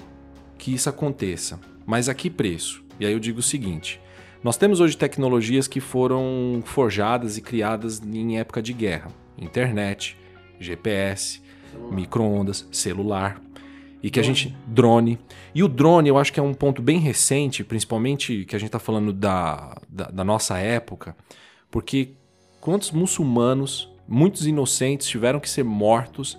que isso aconteça, mas a que preço? E aí eu digo o seguinte: nós temos hoje tecnologias que foram forjadas e criadas em época de guerra: internet, GPS, micro-ondas, celular. E que a gente. drone. E o drone, eu acho que é um ponto bem recente, principalmente que a gente está falando da, da, da nossa época, porque quantos muçulmanos, muitos inocentes, tiveram que ser mortos,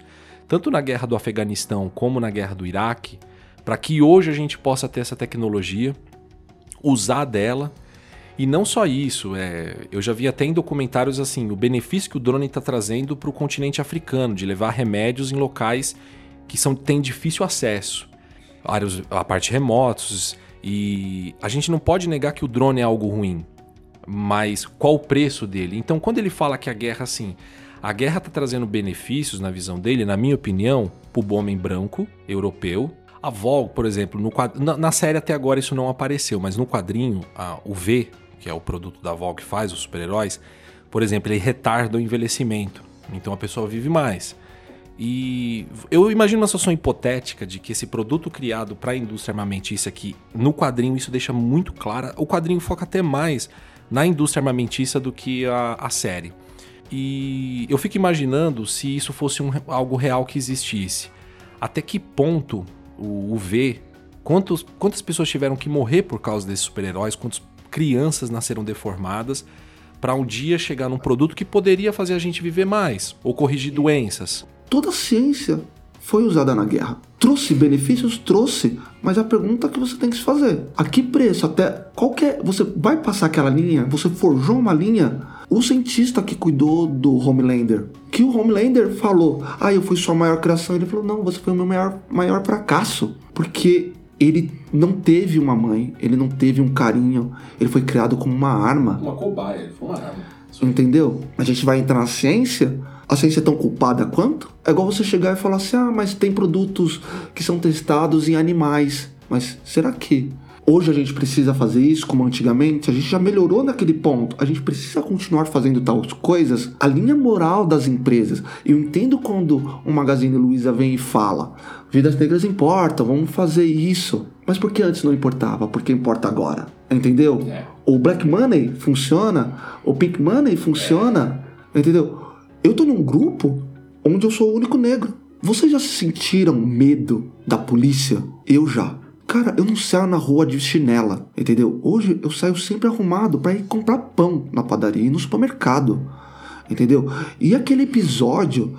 tanto na guerra do Afeganistão como na guerra do Iraque, para que hoje a gente possa ter essa tecnologia, usar dela. E não só isso, é, eu já vi até em documentários assim, o benefício que o drone está trazendo para o continente africano, de levar remédios em locais que são, têm difícil acesso. Áreas, a parte remotos. E a gente não pode negar que o drone é algo ruim. Mas qual o preço dele? Então, quando ele fala que a guerra, assim, a guerra está trazendo benefícios, na visão dele, na minha opinião, para o homem branco, europeu. A Vogue, por exemplo, no quad... na, na, série até agora isso não apareceu, mas no quadrinho, a, o V, que é o produto da Vogue que faz os super-heróis, por exemplo, ele retarda o envelhecimento. Então a pessoa vive mais. E eu imagino uma situação hipotética de que esse produto criado para a indústria armamentícia aqui, no quadrinho isso deixa muito clara. O quadrinho foca até mais na indústria armamentícia do que a, a série. E eu fico imaginando se isso fosse um, algo real que existisse. Até que ponto o, o V, quantos, quantas pessoas tiveram que morrer por causa desses super-heróis, quantas crianças nasceram deformadas, para um dia chegar num produto que poderia fazer a gente viver mais ou corrigir doenças. Toda a ciência foi usada na guerra. Trouxe benefícios? Trouxe. Mas a pergunta que você tem que se fazer: a que preço? Até qualquer. Você vai passar aquela linha? Você forjou uma linha? O cientista que cuidou do Homelander, que o Homelander falou: Ah, eu fui sua maior criação. Ele falou: Não, você foi o meu maior, maior fracasso. Porque ele não teve uma mãe, ele não teve um carinho, ele foi criado como uma arma. Uma cobaia, ele foi uma arma. Entendeu? A gente vai entrar na ciência, a ciência é tão culpada quanto? É igual você chegar e falar assim: ah, mas tem produtos que são testados em animais. Mas será que hoje a gente precisa fazer isso como antigamente? A gente já melhorou naquele ponto. A gente precisa continuar fazendo tais coisas? A linha moral das empresas. Eu entendo quando o Magazine Luiza vem e fala: vidas negras importam, vamos fazer isso. Mas por que antes não importava? Por que importa agora? Entendeu? É. O Black Money funciona, o Pink Money funciona, é. entendeu? Eu tô num grupo onde eu sou o único negro. Vocês já sentiram medo da polícia? Eu já. Cara, eu não saio na rua de chinela, entendeu? Hoje eu saio sempre arrumado para ir comprar pão na padaria e no supermercado, entendeu? E aquele episódio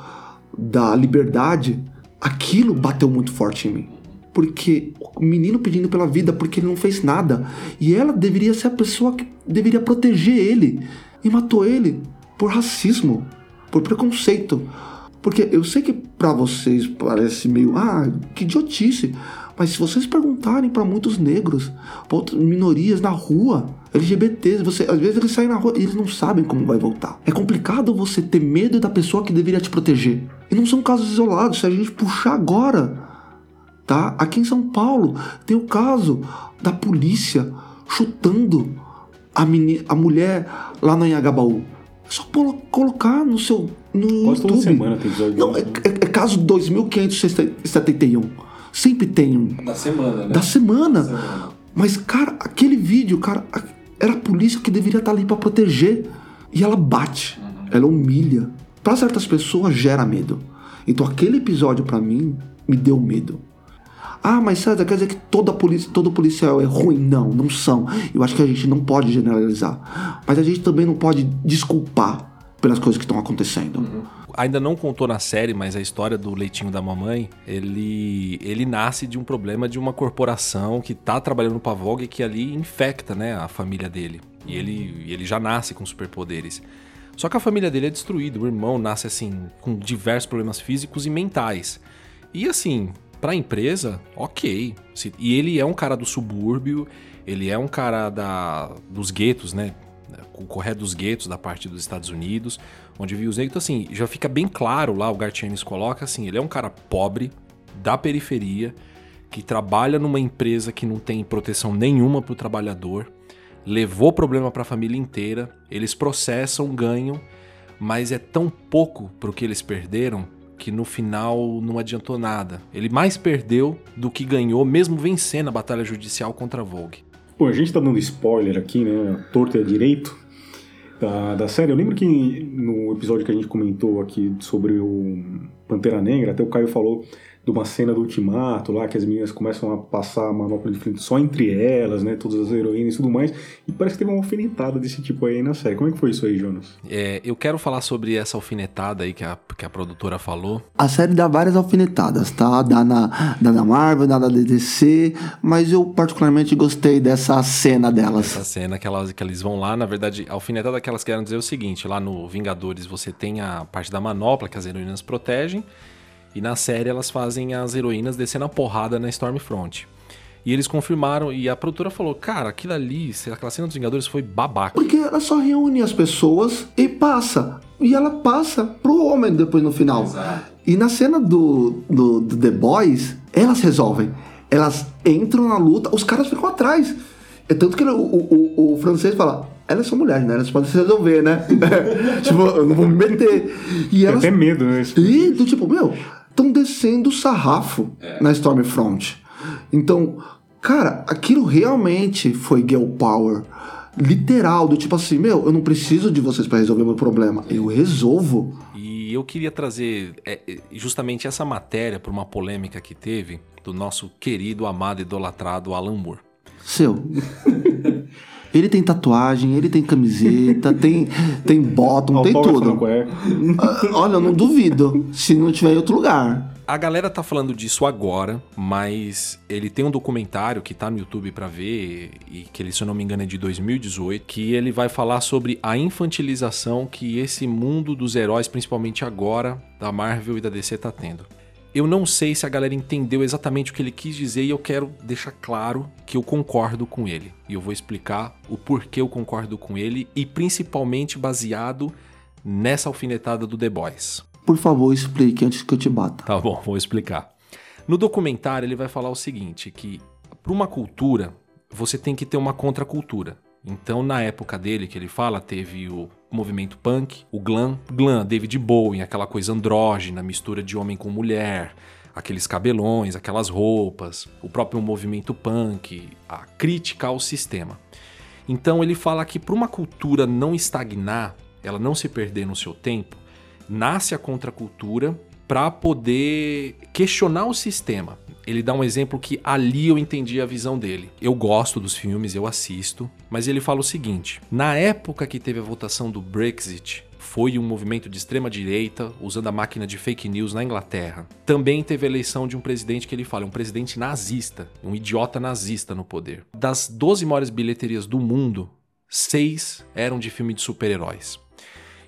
da liberdade aquilo bateu muito forte em mim. Porque o menino pedindo pela vida porque ele não fez nada. E ela deveria ser a pessoa que deveria proteger ele. E matou ele por racismo, por preconceito. Porque eu sei que para vocês parece meio, ah, que idiotice. Mas se vocês perguntarem para muitos negros, para outras minorias na rua, LGBTs, você, às vezes eles saem na rua e eles não sabem como vai voltar. É complicado você ter medo da pessoa que deveria te proteger. E não são casos isolados, se a gente puxar agora, tá? Aqui em São Paulo tem o caso da polícia chutando a, a mulher lá no Anhangabaú. É só colocar no seu no Quase YouTube. Toda semana tem episódio. Não, é, é, é caso 2571. Sempre tem um. Da semana, né? Da semana. Da semana. Mas, cara, aquele vídeo, cara, era a polícia que deveria estar ali para proteger. E ela bate, uhum. ela humilha. Para certas pessoas gera medo. Então aquele episódio para mim me deu medo. Ah, mas César, quer dizer que toda polícia, todo policial é ruim? Não, não são. Eu acho que a gente não pode generalizar. Mas a gente também não pode desculpar pelas coisas que estão acontecendo. Uhum. Ainda não contou na série, mas a história do leitinho da mamãe, ele, ele nasce de um problema de uma corporação que está trabalhando para a Vogue que ali infecta né, a família dele. E ele, ele já nasce com superpoderes. Só que a família dele é destruída, o irmão nasce assim, com diversos problemas físicos e mentais. E assim, para a empresa, ok. E ele é um cara do subúrbio, ele é um cara da, dos guetos, né? o correto dos guetos da parte dos Estados Unidos, onde viu os negros. Então, assim, já fica bem claro lá, o Gartienes coloca assim, ele é um cara pobre, da periferia, que trabalha numa empresa que não tem proteção nenhuma para o trabalhador, levou problema para a família inteira, eles processam, ganham, mas é tão pouco para o que eles perderam que no final não adiantou nada. Ele mais perdeu do que ganhou, mesmo vencendo a batalha judicial contra a Vogue. Pô, a gente tá dando spoiler aqui, né? Torto e direito da, da série. Eu lembro que no episódio que a gente comentou aqui sobre o Pantera Negra, até o Caio falou de uma cena do Ultimato lá, que as meninas começam a passar a manopla de frente só entre elas, né? Todas as heroínas e tudo mais. E parece que teve uma alfinetada desse tipo aí na série. Como é que foi isso aí, Jonas? É, eu quero falar sobre essa alfinetada aí que a, que a produtora falou. A série dá várias alfinetadas, tá? Dá na, dá na Marvel, dá na DDC, mas eu particularmente gostei dessa cena delas. Essa cena que, elas, que eles vão lá, na verdade, a alfinetada que elas querem dizer é o seguinte: lá no Vingadores você tem a parte da manopla que as heroínas protegem. E na série elas fazem as heroínas descendo a porrada na Stormfront. E eles confirmaram, e a produtora falou: Cara, aquilo ali, aquela cena dos Vingadores foi babaca. Porque ela só reúne as pessoas e passa. E ela passa pro homem depois no final. Exato. E na cena do, do, do The Boys, elas resolvem. Elas entram na luta, os caras ficam atrás. É tanto que o, o, o, o francês fala: Elas são mulheres, né? Elas podem se resolver, né? tipo, eu não vou me meter. E Tem elas. até medo, né? E do tipo, meu, estão descendo o sarrafo na Stormfront. Então, cara, aquilo realmente foi girl power. Literal, do tipo assim, meu, eu não preciso de vocês pra resolver meu problema. Eu resolvo. E eu queria trazer é, é, justamente essa matéria para uma polêmica que teve do nosso querido, amado, idolatrado Alan Moore. Seu. Ele tem tatuagem, ele tem camiseta, tem, tem bottom, tem tudo. Ah, Olha, eu não duvido. Se não tiver em outro lugar. A galera tá falando disso agora, mas ele tem um documentário que tá no YouTube pra ver, e que ele, se eu não me engano, é de 2018, que ele vai falar sobre a infantilização que esse mundo dos heróis, principalmente agora, da Marvel e da DC tá tendo. Eu não sei se a galera entendeu exatamente o que ele quis dizer e eu quero deixar claro que eu concordo com ele. E eu vou explicar o porquê eu concordo com ele e principalmente baseado nessa alfinetada do The Boys. Por favor, explique antes que eu te bata. Tá bom, vou explicar. No documentário, ele vai falar o seguinte: que para uma cultura, você tem que ter uma contracultura. Então, na época dele, que ele fala, teve o movimento punk, o glam, glam, David Bowie, aquela coisa andrógena, mistura de homem com mulher, aqueles cabelões, aquelas roupas, o próprio movimento punk, a crítica ao sistema. Então, ele fala que para uma cultura não estagnar, ela não se perder no seu tempo, nasce a contracultura para poder questionar o sistema. Ele dá um exemplo que ali eu entendi a visão dele. Eu gosto dos filmes, eu assisto, mas ele fala o seguinte: na época que teve a votação do Brexit, foi um movimento de extrema direita usando a máquina de fake news na Inglaterra. Também teve a eleição de um presidente que ele fala, um presidente nazista, um idiota nazista no poder. Das 12 maiores bilheterias do mundo, seis eram de filme de super-heróis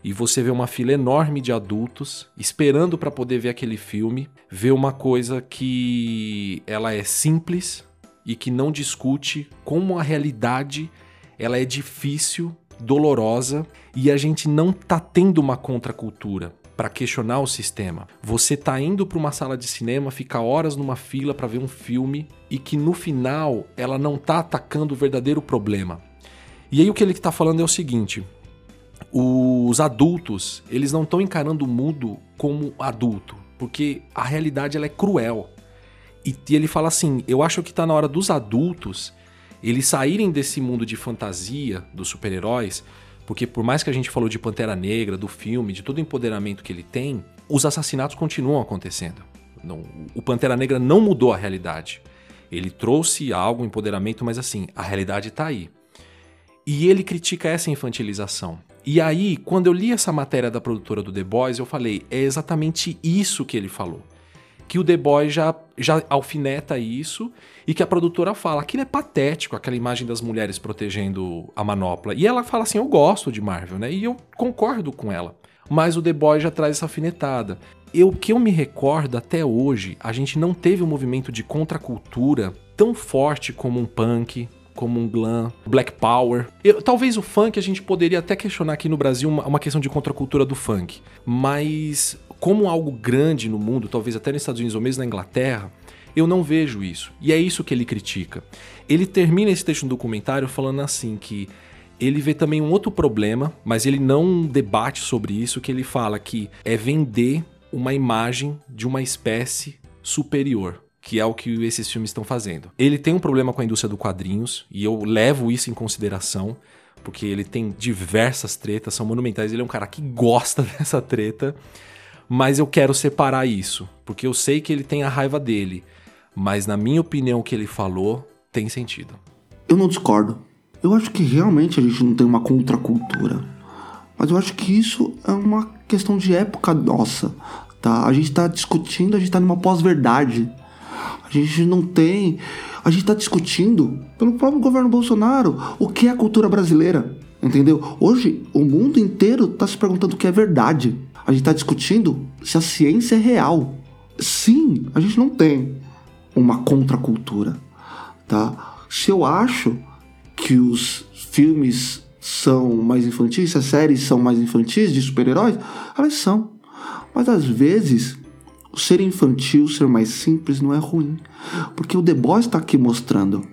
e você vê uma fila enorme de adultos esperando para poder ver aquele filme, ver uma coisa que ela é simples e que não discute como a realidade ela é difícil, dolorosa e a gente não tá tendo uma contracultura para questionar o sistema. Você tá indo para uma sala de cinema, fica horas numa fila para ver um filme e que no final ela não tá atacando o verdadeiro problema. E aí o que ele está falando é o seguinte: os adultos, eles não estão encarando o mundo como adulto, porque a realidade ela é cruel. E, ele fala assim: eu acho que está na hora dos adultos eles saírem desse mundo de fantasia dos super-heróis, porque por mais que a gente falou de Pantera Negra, do filme, de todo o empoderamento que ele tem, os assassinatos continuam acontecendo. Não, o Pantera Negra não mudou a realidade. Ele trouxe algo, empoderamento, mas assim, a realidade está aí. E ele critica essa infantilização. E aí, quando eu li essa matéria da produtora do The Boys, eu falei, é exatamente isso que ele falou. Que o The Boys já, já alfineta isso e que a produtora fala, aquilo é patético, aquela imagem das mulheres protegendo a manopla. E ela fala assim, eu gosto de Marvel, né? E eu concordo com ela. Mas o The Boys já traz essa alfinetada. Eu que eu me recordo até hoje, a gente não teve um movimento de contracultura tão forte como um punk, como um glam, black power. Eu- talvez o funk a gente poderia até questionar aqui no Brasil uma, uma questão de contracultura do funk, mas como algo grande no mundo, talvez até nos Estados Unidos ou mesmo na Inglaterra, eu não vejo isso. E é isso que ele critica. Ele termina esse texto no documentário falando assim que ele vê também um outro problema, mas ele não debate sobre isso, que ele fala que é vender uma imagem de uma espécie superior, que é o que esses filmes estão fazendo. Ele tem um problema com a indústria do quadrinhos, e eu levo isso em consideração, porque ele tem diversas tretas, são monumentais, ele é um cara que gosta dessa treta, mas eu quero separar isso, porque eu sei que ele tem a raiva dele, mas na minha opinião o que ele falou tem sentido. Eu não discordo. Eu acho que realmente a gente não tem uma contracultura. Mas eu acho que isso é uma questão de época nossa, tá? A gente tá discutindo, a gente tá numa pós-verdade. A gente não tem. A gente tá discutindo pelo próprio governo Bolsonaro o que é a cultura brasileira. Entendeu? Hoje o mundo inteiro tá se perguntando o que é verdade. A gente tá discutindo se a ciência é real. sim, a gente não tem uma contracultura, tá? Se eu acho que os filmes são mais infantis, se as séries são mais infantis de super-heróis, elas são. Mas às vezes, ser infantil, ser mais simples não é ruim. Porque o The Boys está aqui mostrando.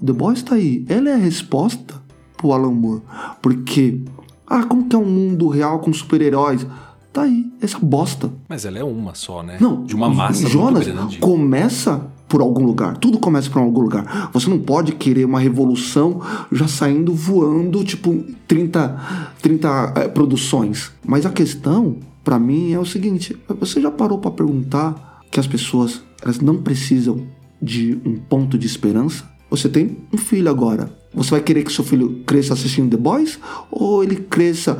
O The Boys está aí. Ela é a resposta pro Alan Moore. Porque, ah, como que é um mundo real com super-heróis? Tá aí, essa bosta. Mas ela é uma só, né? Não, De uma massa Jonas, começa por algum lugar. Tudo começa por algum lugar. Você não pode querer uma revolução já saindo voando, tipo, 30, 30 eh, produções. Mas a questão, pra mim, é o seguinte: você já parou pra perguntar que as pessoas elas não precisam de um ponto de esperança? Você tem um filho agora. Você vai querer que seu filho cresça assistindo The Boys? Ou ele cresça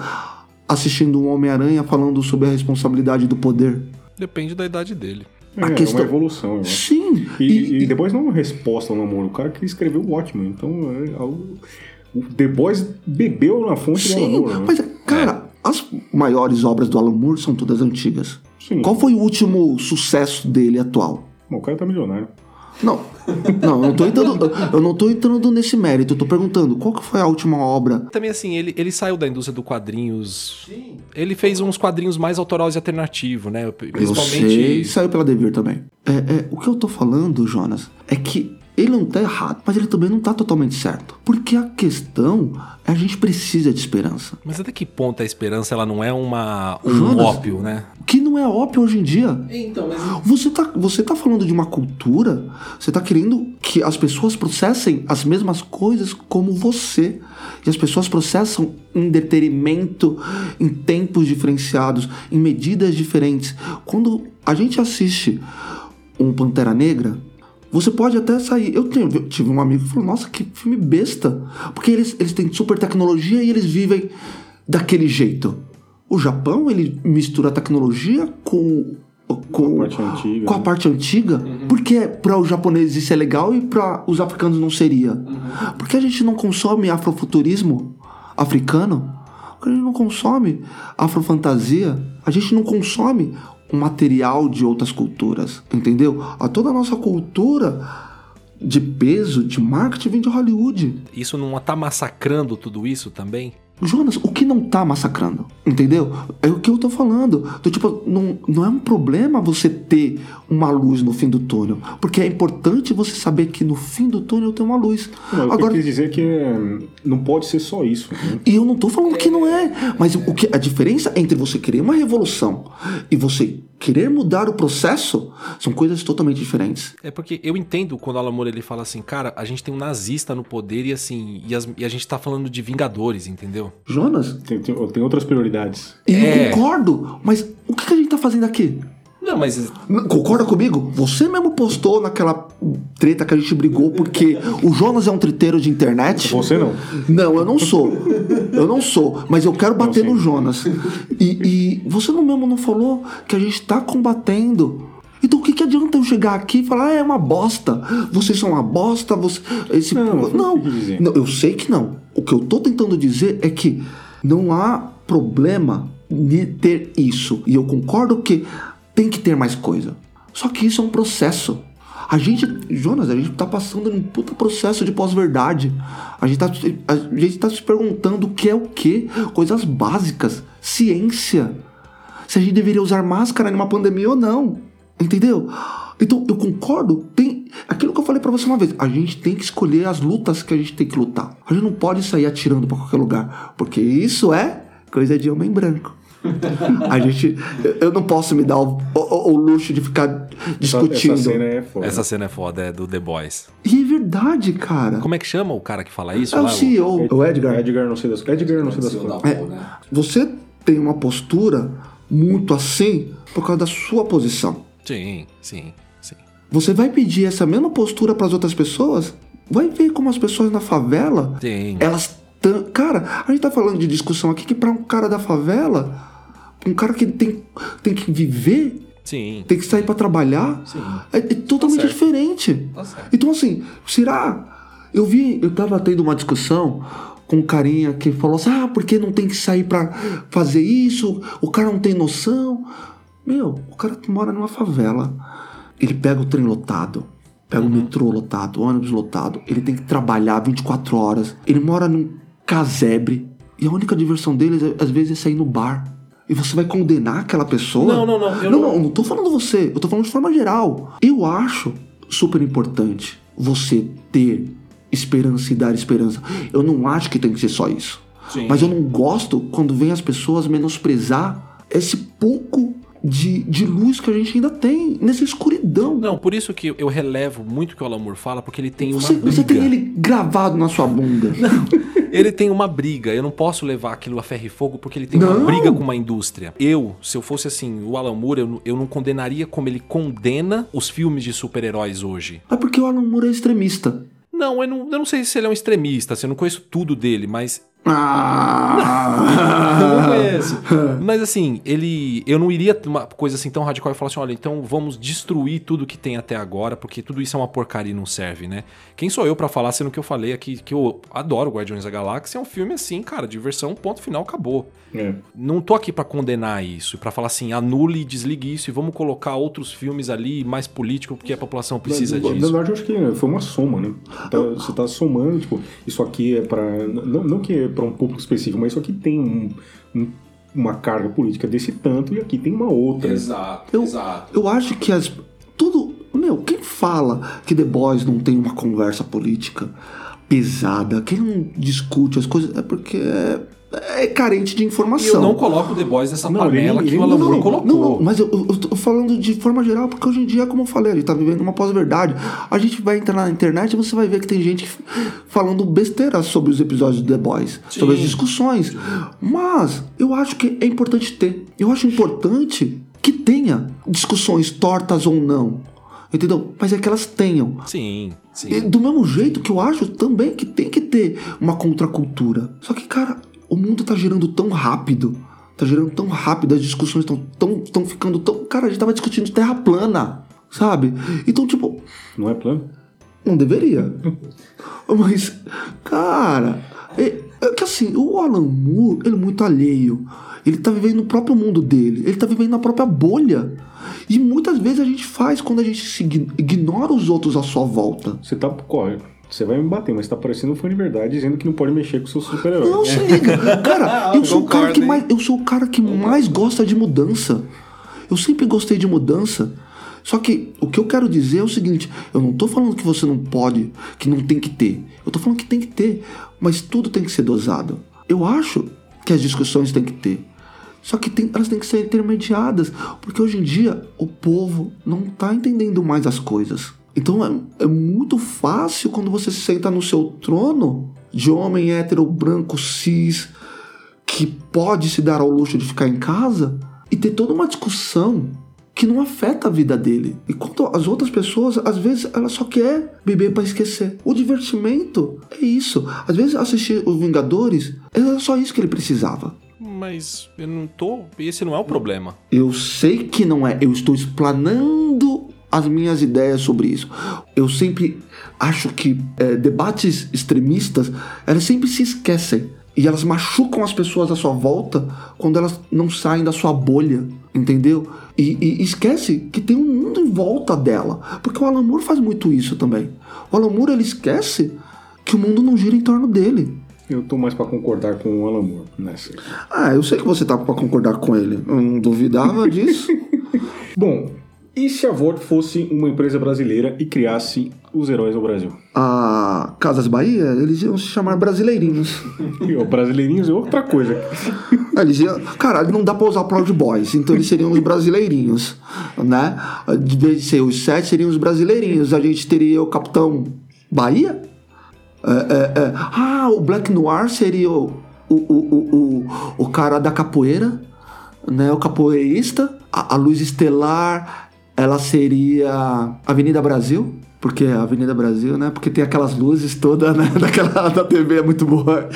assistindo um Homem-Aranha falando sobre a responsabilidade do poder? Depende da idade dele. É, A é questão- uma evolução, eu acho. Sim. E, e depois não é uma resposta ao namoro. O cara que escreveu o Watchmen. Então, é, o, o The Boys bebeu na fonte do Sim, namoro. né? mas, as maiores obras do Alan Moore são todas antigas. Sim. Qual foi o último sucesso dele atual? Bom, o cara tá milionário. Não, não, eu não tô entrando, eu não tô entrando nesse mérito. Eu tô perguntando qual que foi a última obra. Também assim, ele, ele saiu da indústria do quadrinhos. Ele fez uns quadrinhos mais autorais e alternativos, né? Eu Principalmente. sei, e saiu pela Devir também. É, é, o que eu tô falando, Jonas, é que ele não tá errado, mas ele também não tá totalmente certo. Porque a questão é a gente precisa de esperança. Mas até que ponto a esperança ela não é uma, um Jonas? ópio, né? O que não é óbvio hoje em dia. Então, mas. Você tá, você tá falando de uma cultura, você tá querendo que as pessoas processem as mesmas coisas como você. E as pessoas processam em deterimento, em tempos diferenciados, em medidas diferentes. Quando a gente assiste um Pantera Negra, você pode até sair. Eu, tenho, eu tive um amigo que falou: Nossa, que filme besta. Porque eles, eles têm super tecnologia e eles vivem daquele jeito. O Japão, ele mistura a tecnologia com. Com, A parte antiga, com a né? parte antiga, porque para os japoneses isso é legal e para os africanos não seria. Porque a gente não consome afrofuturismo africano, porque a gente não consome afrofantasia, a gente não consome o material de outras culturas, entendeu? A toda a nossa cultura de peso, de marketing vem de Hollywood. Isso não tá massacrando tudo isso também? Jonas, o que não tá massacrando? Entendeu? É o que eu tô falando. Do tipo, não, não é um problema você ter uma luz no fim do túnel. Porque é importante você saber que no fim do túnel tem uma luz. Não, que eu Agora, quis dizer que é, não pode ser só isso. né? e eu não tô falando que não é. Mas o que a diferença entre você querer uma revolução e você querer mudar o processo são coisas totalmente diferentes. É porque eu entendo quando o Alan Moore ele fala assim, cara, a gente tem um nazista no poder e assim, e, as- e a gente tá falando de Vingadores, entendeu? Jonas, Tem, tem- tem outras prioridades. e É. eu concordo, mas o que que a gente tá fazendo aqui? Não, mas Concorda comigo? Você mesmo postou naquela treta que a gente brigou porque o Jonas é um triteiro de internet. Você não. Não, eu não sou. Eu não sou. Mas eu quero bater sim. no Jonas. E, e você não mesmo não falou que a gente tá combatendo. Então o que, que adianta eu chegar aqui e falar, ah, é uma bosta. Vocês são uma bosta, você. Esse... Não, não não, eu não, sei que não. O que eu tô tentando dizer é que não há problema de ter isso. E eu concordo que tem que ter mais coisa. Só que isso é um processo. A gente, Jonas, a gente tá passando num puta processo de pós-verdade. A gente tá, a gente tá se perguntando o que é o que, coisas básicas, ciência. Se a gente deveria usar máscara numa pandemia ou não. Entendeu? Então, eu concordo. Tem aquilo que eu falei pra você uma vez. A gente tem que escolher as lutas que a gente tem que lutar. A gente não pode sair atirando pra qualquer lugar, porque isso é coisa de homem branco. A gente, eu- não posso me dar o, o- o luxo de ficar discutindo. Essa cena é foda. essa cena é foda, é do The Boys. E é verdade, cara. Como é que chama o cara que fala isso? É o lá? CEO, o Edgar. Edgar não sei das Edgar não sei das coisas. É, você tem uma postura muito assim por causa da sua posição. Sim, sim, sim. Você vai pedir essa mesma postura para as outras pessoas? Vai ver como as pessoas na favela, Sim. elas. Cara, a gente tá falando de discussão aqui que para um cara da favela, um cara que tem, tem que viver, Sim. tem que sair para trabalhar, é, é totalmente certo. diferente. Tá. Então, assim, será? Eu vi, eu tava tendo uma discussão com um carinha que falou assim: ah, porque não tem que sair pra fazer isso? O cara não tem noção. Meu, o cara mora numa favela. Ele pega o trem lotado, pega o metrô lotado, o ônibus lotado. Ele tem que trabalhar 24 horas. Ele mora num casebre. E a única diversão dele, às vezes, é sair no bar. E você vai condenar aquela pessoa? Não, não, não, eu não, não- não, não tô falando você. Eu tô falando de forma geral. Eu acho super importante você ter esperança e dar esperança. Eu não acho que tem que ser só isso. Sim. Mas eu não gosto quando vem as pessoas menosprezar esse pouco de, de luz que a gente ainda tem nessa escuridão. Não, por isso que eu relevo muito o que o Alan Moore fala, porque ele tem uma Você, briga. você tem ele gravado na sua bunda. Ele tem uma briga. Eu não posso levar aquilo a ferro e fogo porque ele tem Não. uma briga com uma indústria. Eu, se eu fosse assim, o Alan Moore, eu, não- eu não condenaria como ele condena os filmes de super-heróis hoje. É porque o Alan Moore é extremista. Não eu, não, eu não sei se ele é um extremista, assim, eu não conheço tudo dele, mas Ah! Eu não conheço. Mas assim, ele. Eu não iria uma coisa assim tão radical e falar assim: olha, então vamos destruir tudo que tem até agora, porque tudo isso é uma porcaria e não serve, né? Quem sou eu pra falar, sendo que eu falei aqui que eu adoro Guardiões da Galáxia? É um filme assim, cara, diversão, ponto final, acabou. É. Não tô aqui pra condenar isso, pra falar assim, anule e desligue isso e vamos colocar outros filmes ali mais político porque a população precisa na, na disso. verdade, eu acho que foi uma soma, né? Tá- você tá somando, tipo, isso aqui é pra. Não, não que é pra um público específico, mas isso aqui tem um- um- uma carga política desse tanto e aqui tem uma outra. Exato, Eu- exato. Eu acho que as. Tudo. Meu, quem fala que The Boys não tem uma conversa política pesada, quem não discute as coisas, é porque é, carente de E informação. eu não coloco The Boys nessa Não, ele panela nem- que ele o Alan não- colocou. não, não, mas eu, eu, tô falando de forma geral, porque hoje em dia, como eu falei, a gente tá vivendo uma pós-verdade. A gente vai entrar na internet e você vai ver que tem gente falando besteira sobre os episódios de The Boys, sobre as discussões. Mas eu acho que é importante ter. Eu acho importante que tenha discussões tortas ou não. Entendeu? Mas é que elas tenham. Sim, sim. E do mesmo jeito que eu acho também que tem que ter uma contracultura. Só que, cara, o mundo tá girando tão rápido. Tá girando tão rápido, as discussões estão tão, tão ficando tão. Cara, a gente tava discutindo terra plana, sabe? Então, tipo, Não é plano? não deveria. Mas, cara, é, é que assim, o Alan Moore, ele é muito alheio. Ele tá vivendo no próprio mundo dele. Ele tá vivendo na própria bolha. E muitas vezes a gente faz quando a gente ignora os outros à sua volta. Você tá. Corre. Você vai me bater, mas tá parecendo um fã de verdade dizendo que não pode mexer com seus super-heróis. Não se liga. Cara, eu sou o cara que mais, eu sou o cara que mais gosta de mudança. Eu sempre gostei de mudança. Só que o que eu quero dizer é o seguinte, eu não tô falando que você não pode, que não tem que ter. Eu tô falando que tem que ter, mas tudo tem que ser dosado. Eu acho que as discussões têm que ter. Só que tem- elas têm que ser intermediadas, porque hoje em dia o povo não tá entendendo mais as coisas. Então é, é muito fácil quando você se senta no seu trono de homem hétero, branco, cis, que pode se dar ao luxo de ficar em casa e ter toda uma discussão que não afeta a vida dele. Enquanto as outras pessoas, às vezes, ela só quer beber para esquecer. O divertimento é isso. Às vezes, assistir os Vingadores era só isso que ele precisava. Mas eu não tô. Esse não é o problema. Eu sei que não é. Eu estou explanando as minhas ideias sobre isso. Eu sempre acho que é, debates extremistas, elas sempre se esquecem. E elas machucam as pessoas à sua volta quando elas não saem da sua bolha, entendeu? E, e esquece que tem um mundo em volta dela. Porque o Alan Moore faz muito isso também. O Alan Moore, ele esquece que o mundo não gira em torno dele. Eu tô mais pra concordar com o Alan Moore nessa. Ah, eu sei que você tá pra concordar com ele. Eu não duvidava disso. Bom, e se a Vought fosse uma empresa brasileira e criasse os heróis do Brasil? a Casas Bahia, eles iam se chamar brasileirinhos. E, ó, brasileirinhos é outra coisa. Eles iam, caralho, não dá pra usar Proud Boys, então eles seriam os brasileirinhos, né? De vez de ser os sete, seriam os brasileirinhos. A gente teria o Capitão Bahia? É, é, é. Ah, o Black Noir seria o, o, o, o, o, o cara da capoeira, né? O capoeirista. A, a luz estelar, ela seria Avenida Brasil. Porque a Avenida Brasil, né? Porque tem aquelas luzes todas, né? Daquela da TV é muito boa.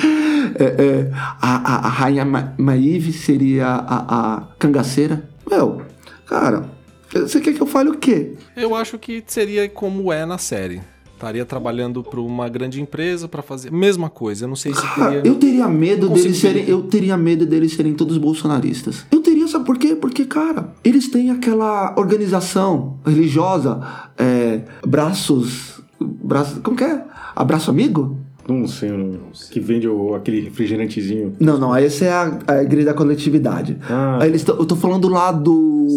É, é, a, a, a Rainha Ma Maeve seria a, a cangaceira. Meu, cara, você quer que eu fale o quê? Eu acho que seria como é na série. Estaria trabalhando para uma grande empresa para fazer mesma coisa. Eu não sei se Cara, teria. eu teria medo deles serem. Eu teria medo deles serem todos bolsonaristas. Eu teria sabe por quê? Porque, cara, eles têm aquela organização religiosa, é, braços. braços como que é? Abraço amigo? Não sei o nome. Que vende o- aquele refrigerantezinho. Não, não, essa é a, a igreja da coletividade. Ah. Eles eu tô falando lá do.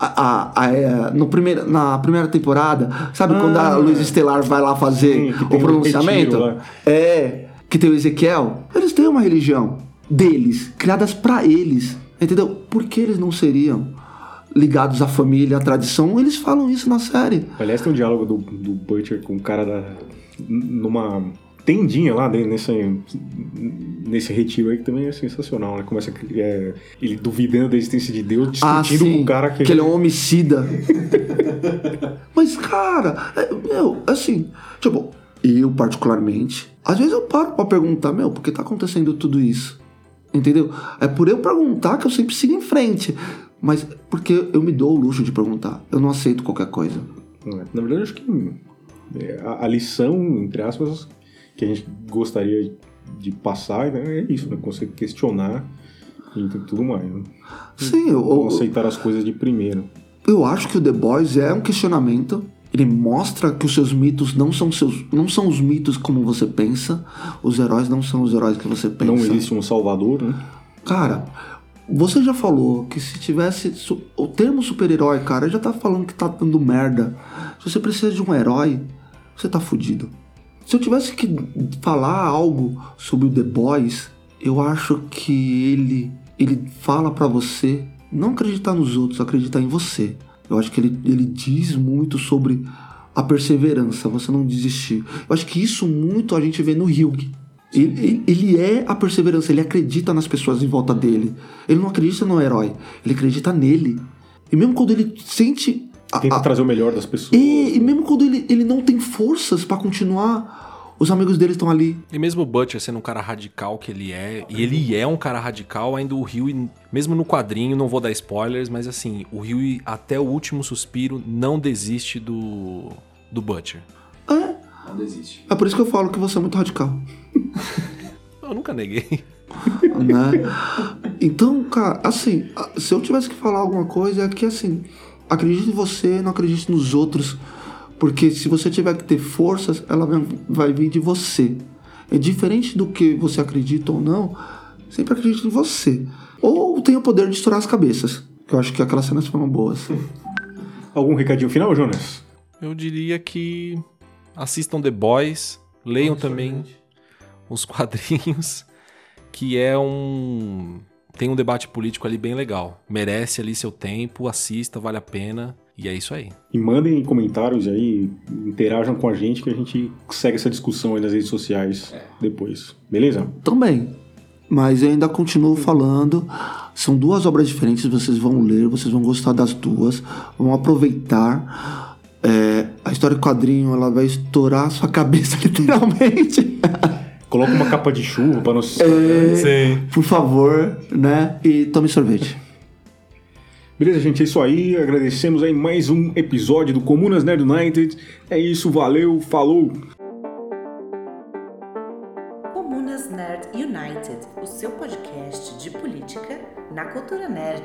A, a- a- é, no primeiro, na primeira temporada, sabe quando a Ah. Luz Estelar vai lá fazer Sim, o um pronunciamento? lá. é, que tem o Ezequiel. Eles têm uma religião deles, criadas pra eles. Entendeu? Por que eles não seriam ligados à família, à tradição? Eles falam isso na série. Aliás, tem um diálogo do, do Butcher com o cara da, numa tendinha lá dentro, nesse, nesse retiro aí, que também é sensacional, né? Começa é, ele duvidando da existência de Deus, discutindo com o cara que, Ah, que ele é um homicida. Mas, cara, é, meu, assim, tipo, eu particularmente, às vezes eu paro pra perguntar, meu, por que tá acontecendo tudo isso? Entendeu? É por eu perguntar que eu sempre sigo em frente. Mas porque eu me dou o luxo de perguntar. Eu não aceito qualquer coisa. É. Na verdade, eu acho que é, a lição, entre aspas, que a gente gostaria de passar né, é isso, né? Você questionar e tudo mais. Né? Sim, eu, Não eu, aceitar as coisas de primeiro. eu acho que o The Boys é um questionamento. Ele mostra que os seus mitos não são seus, não são os mitos como você pensa. Os heróis não são os heróis que você pensa. Não existe um salvador, né? Cara, você já falou que se tivesse. O termo super-herói, cara, já tá falando que tá dando merda. Se você precisa de um herói, você tá fudido. Se eu tivesse que falar algo sobre o The Boys, eu acho que ele. Ele fala pra você não acreditar nos outros, acreditar em você. Eu acho que ele, ele diz muito sobre a perseverança, você não desistir. Eu acho que isso muito a gente vê no Hugh. Ele, ele- ele é a perseverança, ele acredita nas pessoas em volta dele. Ele não acredita no herói, ele acredita nele. E mesmo quando ele sente. A- Tenta a- trazer o melhor das pessoas. e, e mesmo quando ele, ele não tem forças pra continuar, os amigos dele estão ali. E mesmo o Butcher sendo um cara radical que ele é, e ele é um cara radical, ainda o Rio, mesmo no quadrinho, não vou dar spoilers, mas assim, o Rio até o último suspiro não desiste do, do Butcher. É, Não desiste. é por isso que eu falo que você é muito radical. Eu nunca neguei. né? Então, cara, assim, se eu tivesse que falar alguma coisa é que assim, acredite em você, não acredite nos outros, porque se você tiver que ter forças, ela vai- vir de você. É diferente do que você acredita ou não, sempre acredite em você. Ou tem o poder de estourar as cabeças, que eu acho que aquelas cenas foram boas. Algum recadinho final, Jonas? Eu diria que assistam The Boys, leiam também os quadrinhos, que é um. Tem um debate político ali bem legal. Merece ali seu tempo, assista, vale a pena. E é isso aí. E mandem comentários aí, interajam com a gente que a gente segue essa discussão aí nas redes sociais depois. Beleza? Também. Mas eu ainda continuo falando. São duas obras diferentes, vocês vão ler, vocês vão gostar das duas, vão aproveitar. É, a história do quadrinho ela vai estourar a sua cabeça, literalmente. Coloca uma capa de chuva para não se... É, Por favor, né? E tome sorvete. Beleza, gente? É isso aí. Agradecemos aí mais um episódio do Comunas Nerd United. É isso, valeu, falou! Comunas Nerd United, o seu podcast de política na cultura nerd.